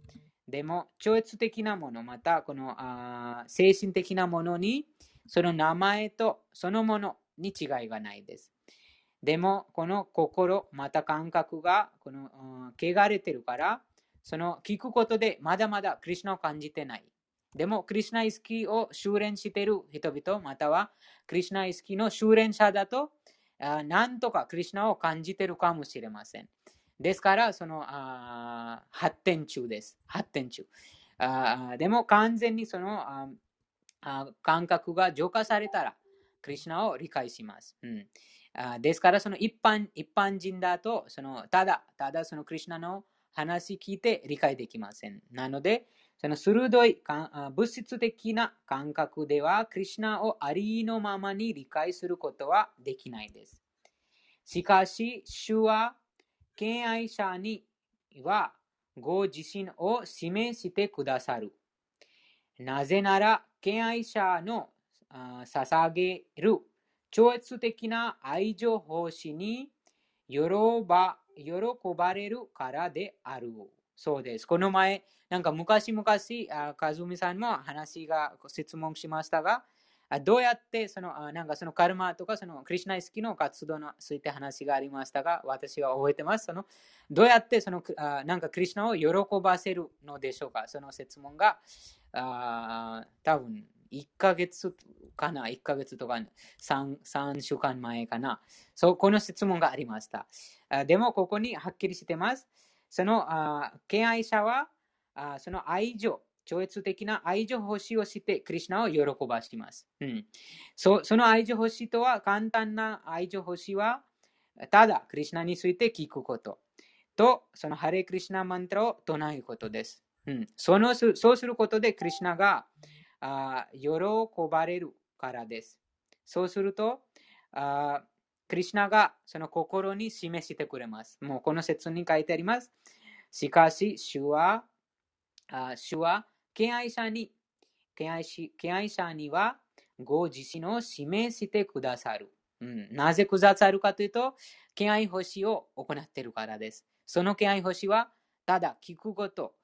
でも、超越的なもの、またこのあ精神的なものに、その名前とそのものに違いがないです。でも、この心、また感覚が、この、汚れてるから、その聞くことでまだまだクリシナを感じてない。でも、クリシナ意識を修練している人々、またはクリシナ意識の修練者だと、なんとかクリシナを感じてるかもしれません。ですから、その発展中です。発展中。でも、完全にその感覚が浄化されたら、クリシナを理解します。うんあですから、その一般一般人だとその、ただ、ただそのクリシナの話聞いて理解できません。なので、その鋭い物質的な感覚では、クリシナをありのままに理解することはできないです。しかし、主は、敬愛者には、ご自身を示してくださる。なぜなら、敬愛者の捧げる超越的な愛情奉仕に喜ば喜ばれるからである。そうです。この前、なんか昔々、和美さんも話が質問しましたが、どうやってそのなんかそのカルマとかそのクリュナイスキの活動について話がありましたが、私は覚えてます。そのどうやってそのなんかクリュナを喜ばせるのでしょうか？その質問があ多分1ヶ月かな ?1 ヶ月とか 3, 3週間前かな？そう、この質問がありました。でも、ここにはっきりしてます。その、敬愛者はその愛情、超越的な愛情欲しをして、クリュナを喜ばします。うん、そその愛情欲しとは、簡単な愛情欲しは、ただ、クリュナについて聞くこと。と、そのハレクリシナマントラを唱えることです。うん、そのそうすることで、クリュナがあ喜ばれるからです。そうすると、あクリュナがその心に示してくれます。もうこの説に書いてあります。しかし、主は、あ主は敬愛者に、敬愛し敬愛者にはご自身を示してくださる。うん、なぜくださるかというと、敬愛星を行っているからです。その敬愛星は、ただ聞くこと、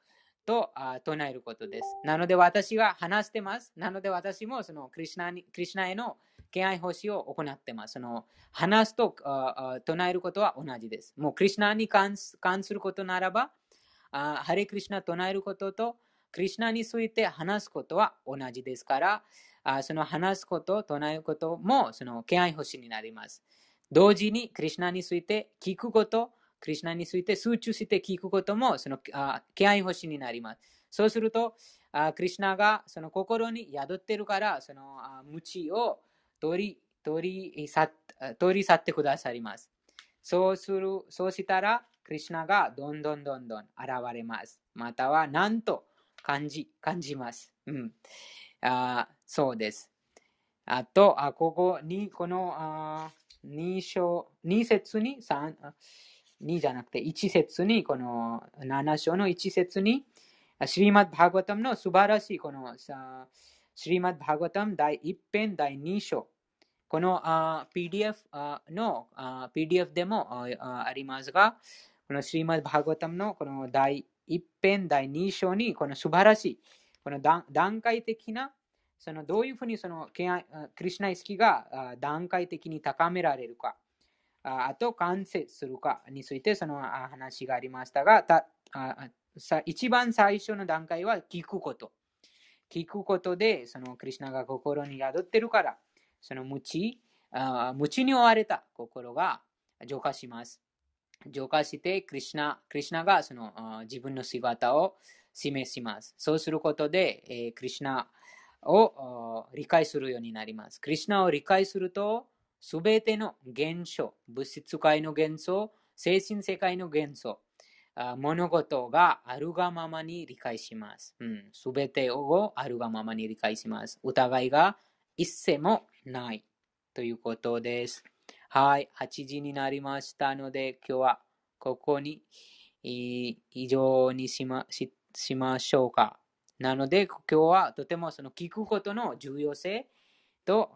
と唱えることです。なので私が話してます。なので私もそのクリュナにクリュナへの敬愛奉仕を行ってます。その話すと唱えることは同じです。もうクリュナに関することならば、ハレクリュナ唱えることとクリュナについて話すことは同じですから、その話すこと、唱えることもその敬愛奉仕になります。同時にクリュナについて聞くこと、クリュナについて集中して聞くことも、その気合星になります。そうすると、クリュナがその心に宿っているから、その無知を取り取り去取り去ってくださります。そうする、そうしたら、クリュナがどんどんどんどん現れます。または、なんと感じ、感じます。うん。あそうです。あと、あここに、このあ2章、2節に3、2じゃなくて1節に、この7章の1節に、シリマッバーガタムの素晴らしいこのシリマッバーガタム第1編第2章。この PDF の PDF でもありますが、このシリマッバーガタムのこの第1編第2章にこの素晴らしい、この段階的なそのどういうふうにそのクリュナ意識が段階的に高められるか。あと完成するかについてその話がありましたが、た一番最初の段階は聞くこと。聞くことで、そのクリュナが心に宿ってるから、その無知、無知に追われた心が浄化します。浄化して、クリュナクリュナがその自分の姿を示します。そうすることで、えクリュナを理解するようになります。クリュナを理解すると、すべての現象、物質界の現象、精神世界の現象、物事があるがままに理解します。す、べ、てをあるがままに理解します。疑いが一切もないということです。はい、8時になりましたので、今日はここに以上にしましましょうか。なので、今日はとてもその聞くことの重要性、と、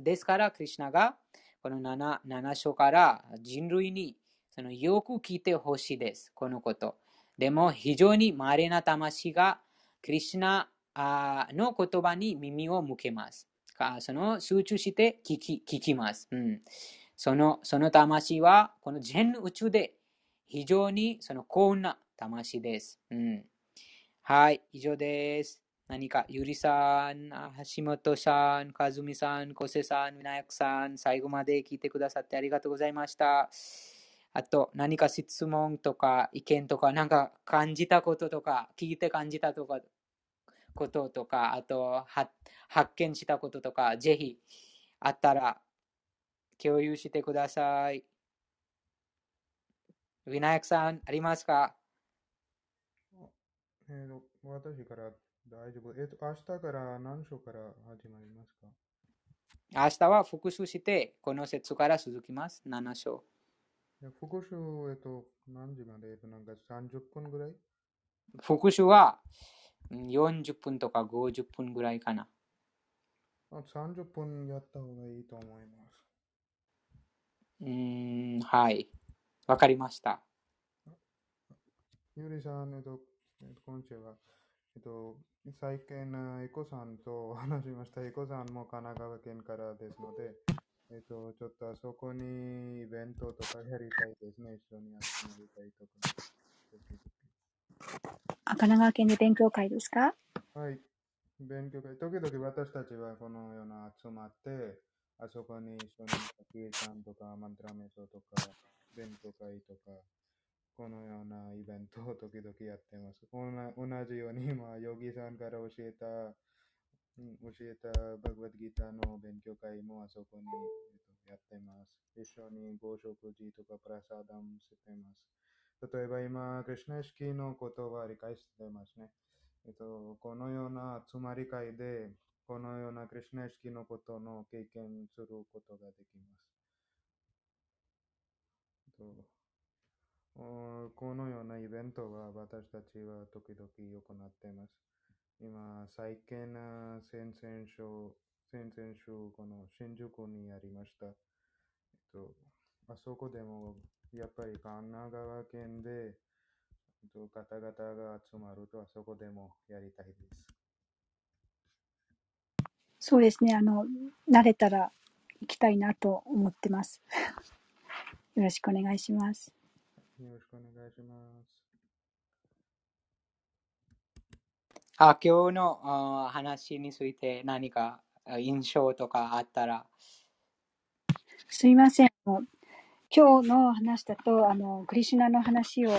ですから、クリュナがこの 7, 7章から人類にそのよく聞いてほしいです。このこと。でも、非常に稀な魂がクリュナの言葉に耳を向けます。その集中して聞き聞きます、うん。そのその魂はこの全宇宙で非常にその幸運な魂です。うん、はい、以上です。何か、ゆりさん、橋本さん、かずみさん、こせさん、みなやくさん、最後まで聞いてくださってありがとうございました。あと、何か質問とか意見とか、なんか感じたこととか、聞いて感じたとか、こととか、あと、発見したこととか、ぜひ、あったら、共有してください。ウィナヤクさん、ありますかえー、私から大丈夫。えっと、明日から何章から始まりますか？明日は復習して、この節から続きます。7章。復習、えっと、何時まで？えっと、なんか30分ぐらい？復習は40分とか50分ぐらいかな。あ30分やった方がいいと思います。うん、はい。わかりました。ゆりさん、えっと、こんにちは。えっと、最近、エコさんと 話しました。エコさんも神奈川県からですので、えっと、ちょっとあそこにイベントとかやりたいですね。一緒に集まりたいとか。あ神奈川県で勉強会ですか？はい。勉強会。時々私たちはこのような集まって、あそこに一緒にキーさんとかマントラメソとか、勉強会とか、このようなイベントを 時々やってます。同じように今、ヨギさんから教えた、うん教えたバグワッドギターの勉強会もあそこに、えっと、やってます。一緒にご食事とかプラサダムしてます。例えば今、クリシナ式のことは理解してますね。えっと、このような集まり会で、このようなクリシナ式のことの経験することができます。えっとこのようなイベントは私たちは時々行っています。今、最近、先々週、先々週、この新宿にやりました。えっと、あそこでも、やっぱり神奈川県で、えっと方々が集まると、あそこでもやりたいです。そうですね。あの、慣れたら行きたいなと思ってます。よろしくお願いします。よろしくお願いします。あ今日のあ話について何かあ印象とかあったら。すいません。今日の話だと、あの、クリシュナの話を聞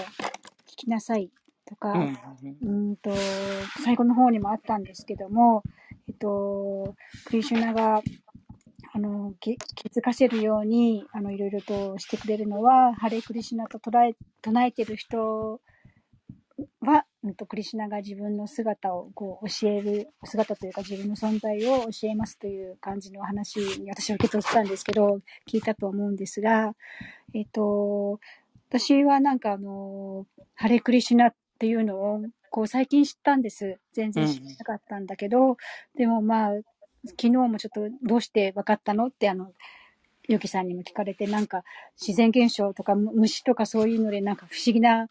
きなさいとか、うんうんと、最後の方にもあったんですけども、えっと、クリシュナが、あの、気づかせるように、あの、いろいろとしてくれるのは、ハレクリシナと唱え、唱えてる人は、うんと、クリシナが自分の姿をこう教える、姿というか自分の存在を教えますという感じの話に私は受け取ったんですけど、聞いたと思うんですが、えっと、私はなんかあの、ハレクリシナっていうのを、こう最近知ったんです。全然知らなかったんだけど、でもまあ、昨日もちょっとどうして分かったの？ってあの、ゆきさんにも聞かれて、なんか自然現象とかむ虫とかそういうのでなんか不思議な、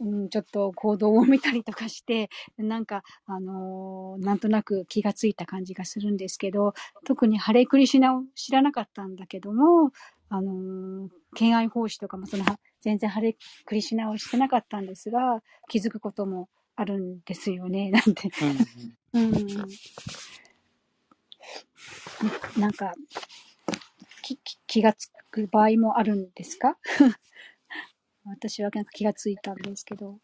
うん、ちょっと行動を見たりとかして、なんか、あのーなんとなく気がついた感じがするんですけど、特にハレクリシュナを知らなかったんだけども、あのー敬愛奉仕とかもその、全然ハレクリシュナをしてなかったんですが、気づくこともあるんですよね、なんて。うんうん。なんか、きき気がつく場合もあるんですか？私はなんか気がついたんですけど。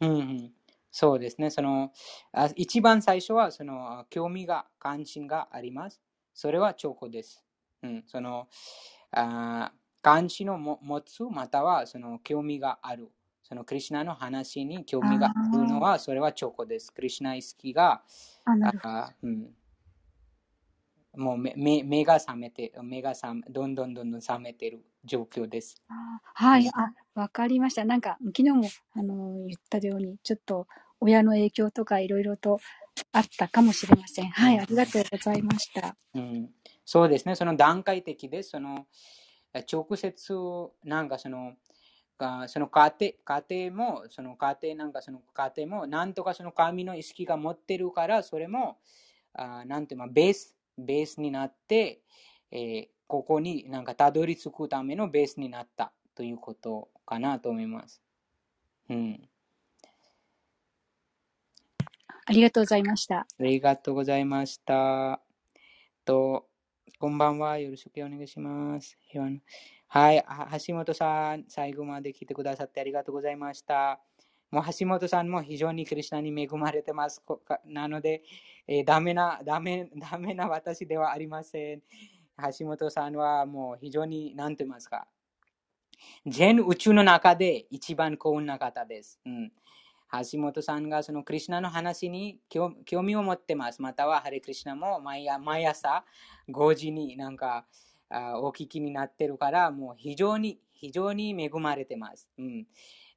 うんうんそうですね。そのあ一番最初はその興味が、関心があります。それは兆候です。うん、そのあ関心をも持つ、またはその興味がある。そのクリシナの話に興味があるのは、それは兆候です。クリシナ意識が。あうん、もう目目目が覚めて、目が覚めどんどんどんどん覚めている状況です。あはい、あ、わかりました。なんか、昨日も、あの、言ったように、ちょっと、親の影響とかいろいろとあったかもしれません。はい、ありがとうございました。うん、そうですね、その段階的で、そのえ直接、なんかその、がその家庭家庭も、その家庭なんかその家庭も、なんとかその神の意識が持ってるから、それも、あなんていうの、ベース、ベースになって、えーここになんかたどり着くためのベースになったということかなと思います。うん。ありがとうございました。ありがとうございました。と、こんばんは。よろしくお願いします。はい、は橋本さん、最後まで来てくださってありがとうございました。もう橋本さんも非常にクリスナに恵まれてます。なので、えーダメな、ダメ、ダメな私ではありません。橋本さんはもう非常に、なんと言いますか、全宇宙の中で一番幸運な方です。うん。橋本さんがそのクリシナの話に興味を持ってます。またはハレクリシナも毎朝毎朝5時になんかあお聞きになってるから、もう非常に非常に恵まれてます。うん、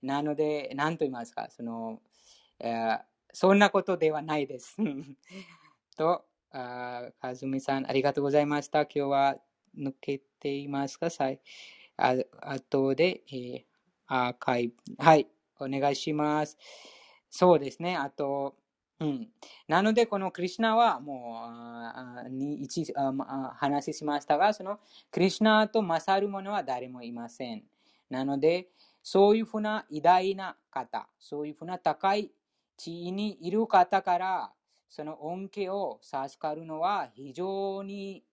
なので、何と言いますか、その、えーそんなことではないです。と、あかずみさん、ありがとうございました。今日は抜けていますか？さいあ後で、えーアーカイブ。はい、お願いします。そうですね。あと、うん。なので、このクリシュナはもう、ああに一あま話しましたが、そのクリシュナと勝る者は誰もいません。なので、そういうふうな偉大な方、そういうふうな高い地位にいる方から、その恩恵を授かるのは非常に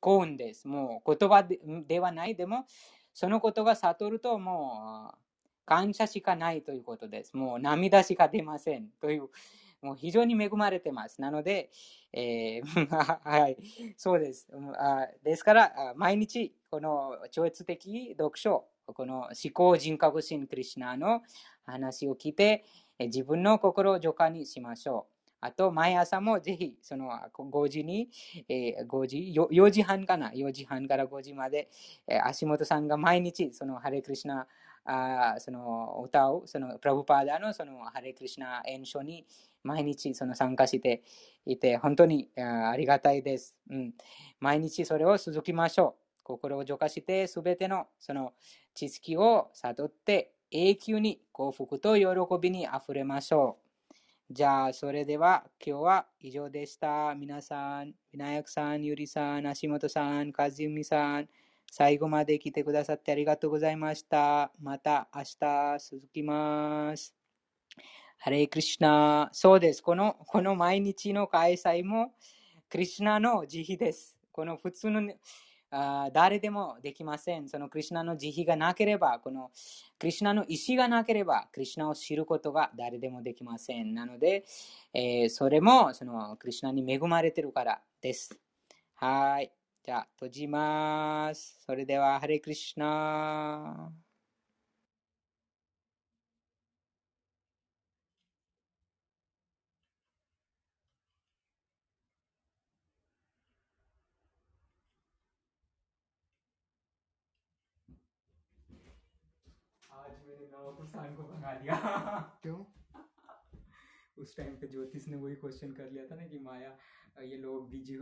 幸運です。もう言葉ではない、でも、そのことが悟るともう感謝しかないということです。もう涙しか出ませんという、もう非常に恵まれてます。なので、えー はい、そうです。あですから、毎日、この超越的読書、この思考人格心クリシナの話を聞いて、自分の心を浄化にしましょう。あと、毎朝もぜひ、その5時に、えー5時、4時半かな、4時半から5時まで、足元さんが毎日、そのハレクリシナ、あその歌を、そのプラブパーダのそのハレクリシナ演唱に毎日その参加していて、本当にあーありがたいです。うん、毎日それを続きましょう。心を浄化して、すべてのその知識を悟って、永久に幸福と喜びにあふれましょう。じゃあ、それでは今日は以上でした。皆さん、ビナヤクさん、ゆりさん、足元さん、カズユミさん、最後まで来てくださってありがとうございました。また明日続きます。ハレイクリシュナ。そうです。この、この毎日の開催も、クリシナの慈悲です。この普通の、あ誰でもできません。そのクリシュナの慈悲がなければ、このクリシュナの意志がなければ、クリシュナを知ることが誰でもできません。なので、えーそれもそのクリシュナに恵まれてるからです。はい。じゃあ、閉じます。それでは、ハレクリシュナ。मेरे को भगा दिया क्यों? उस टाइम पे ज्योतिष ने वही क्वेश्चन कर लिया था ना कि माया ये लोग बीजी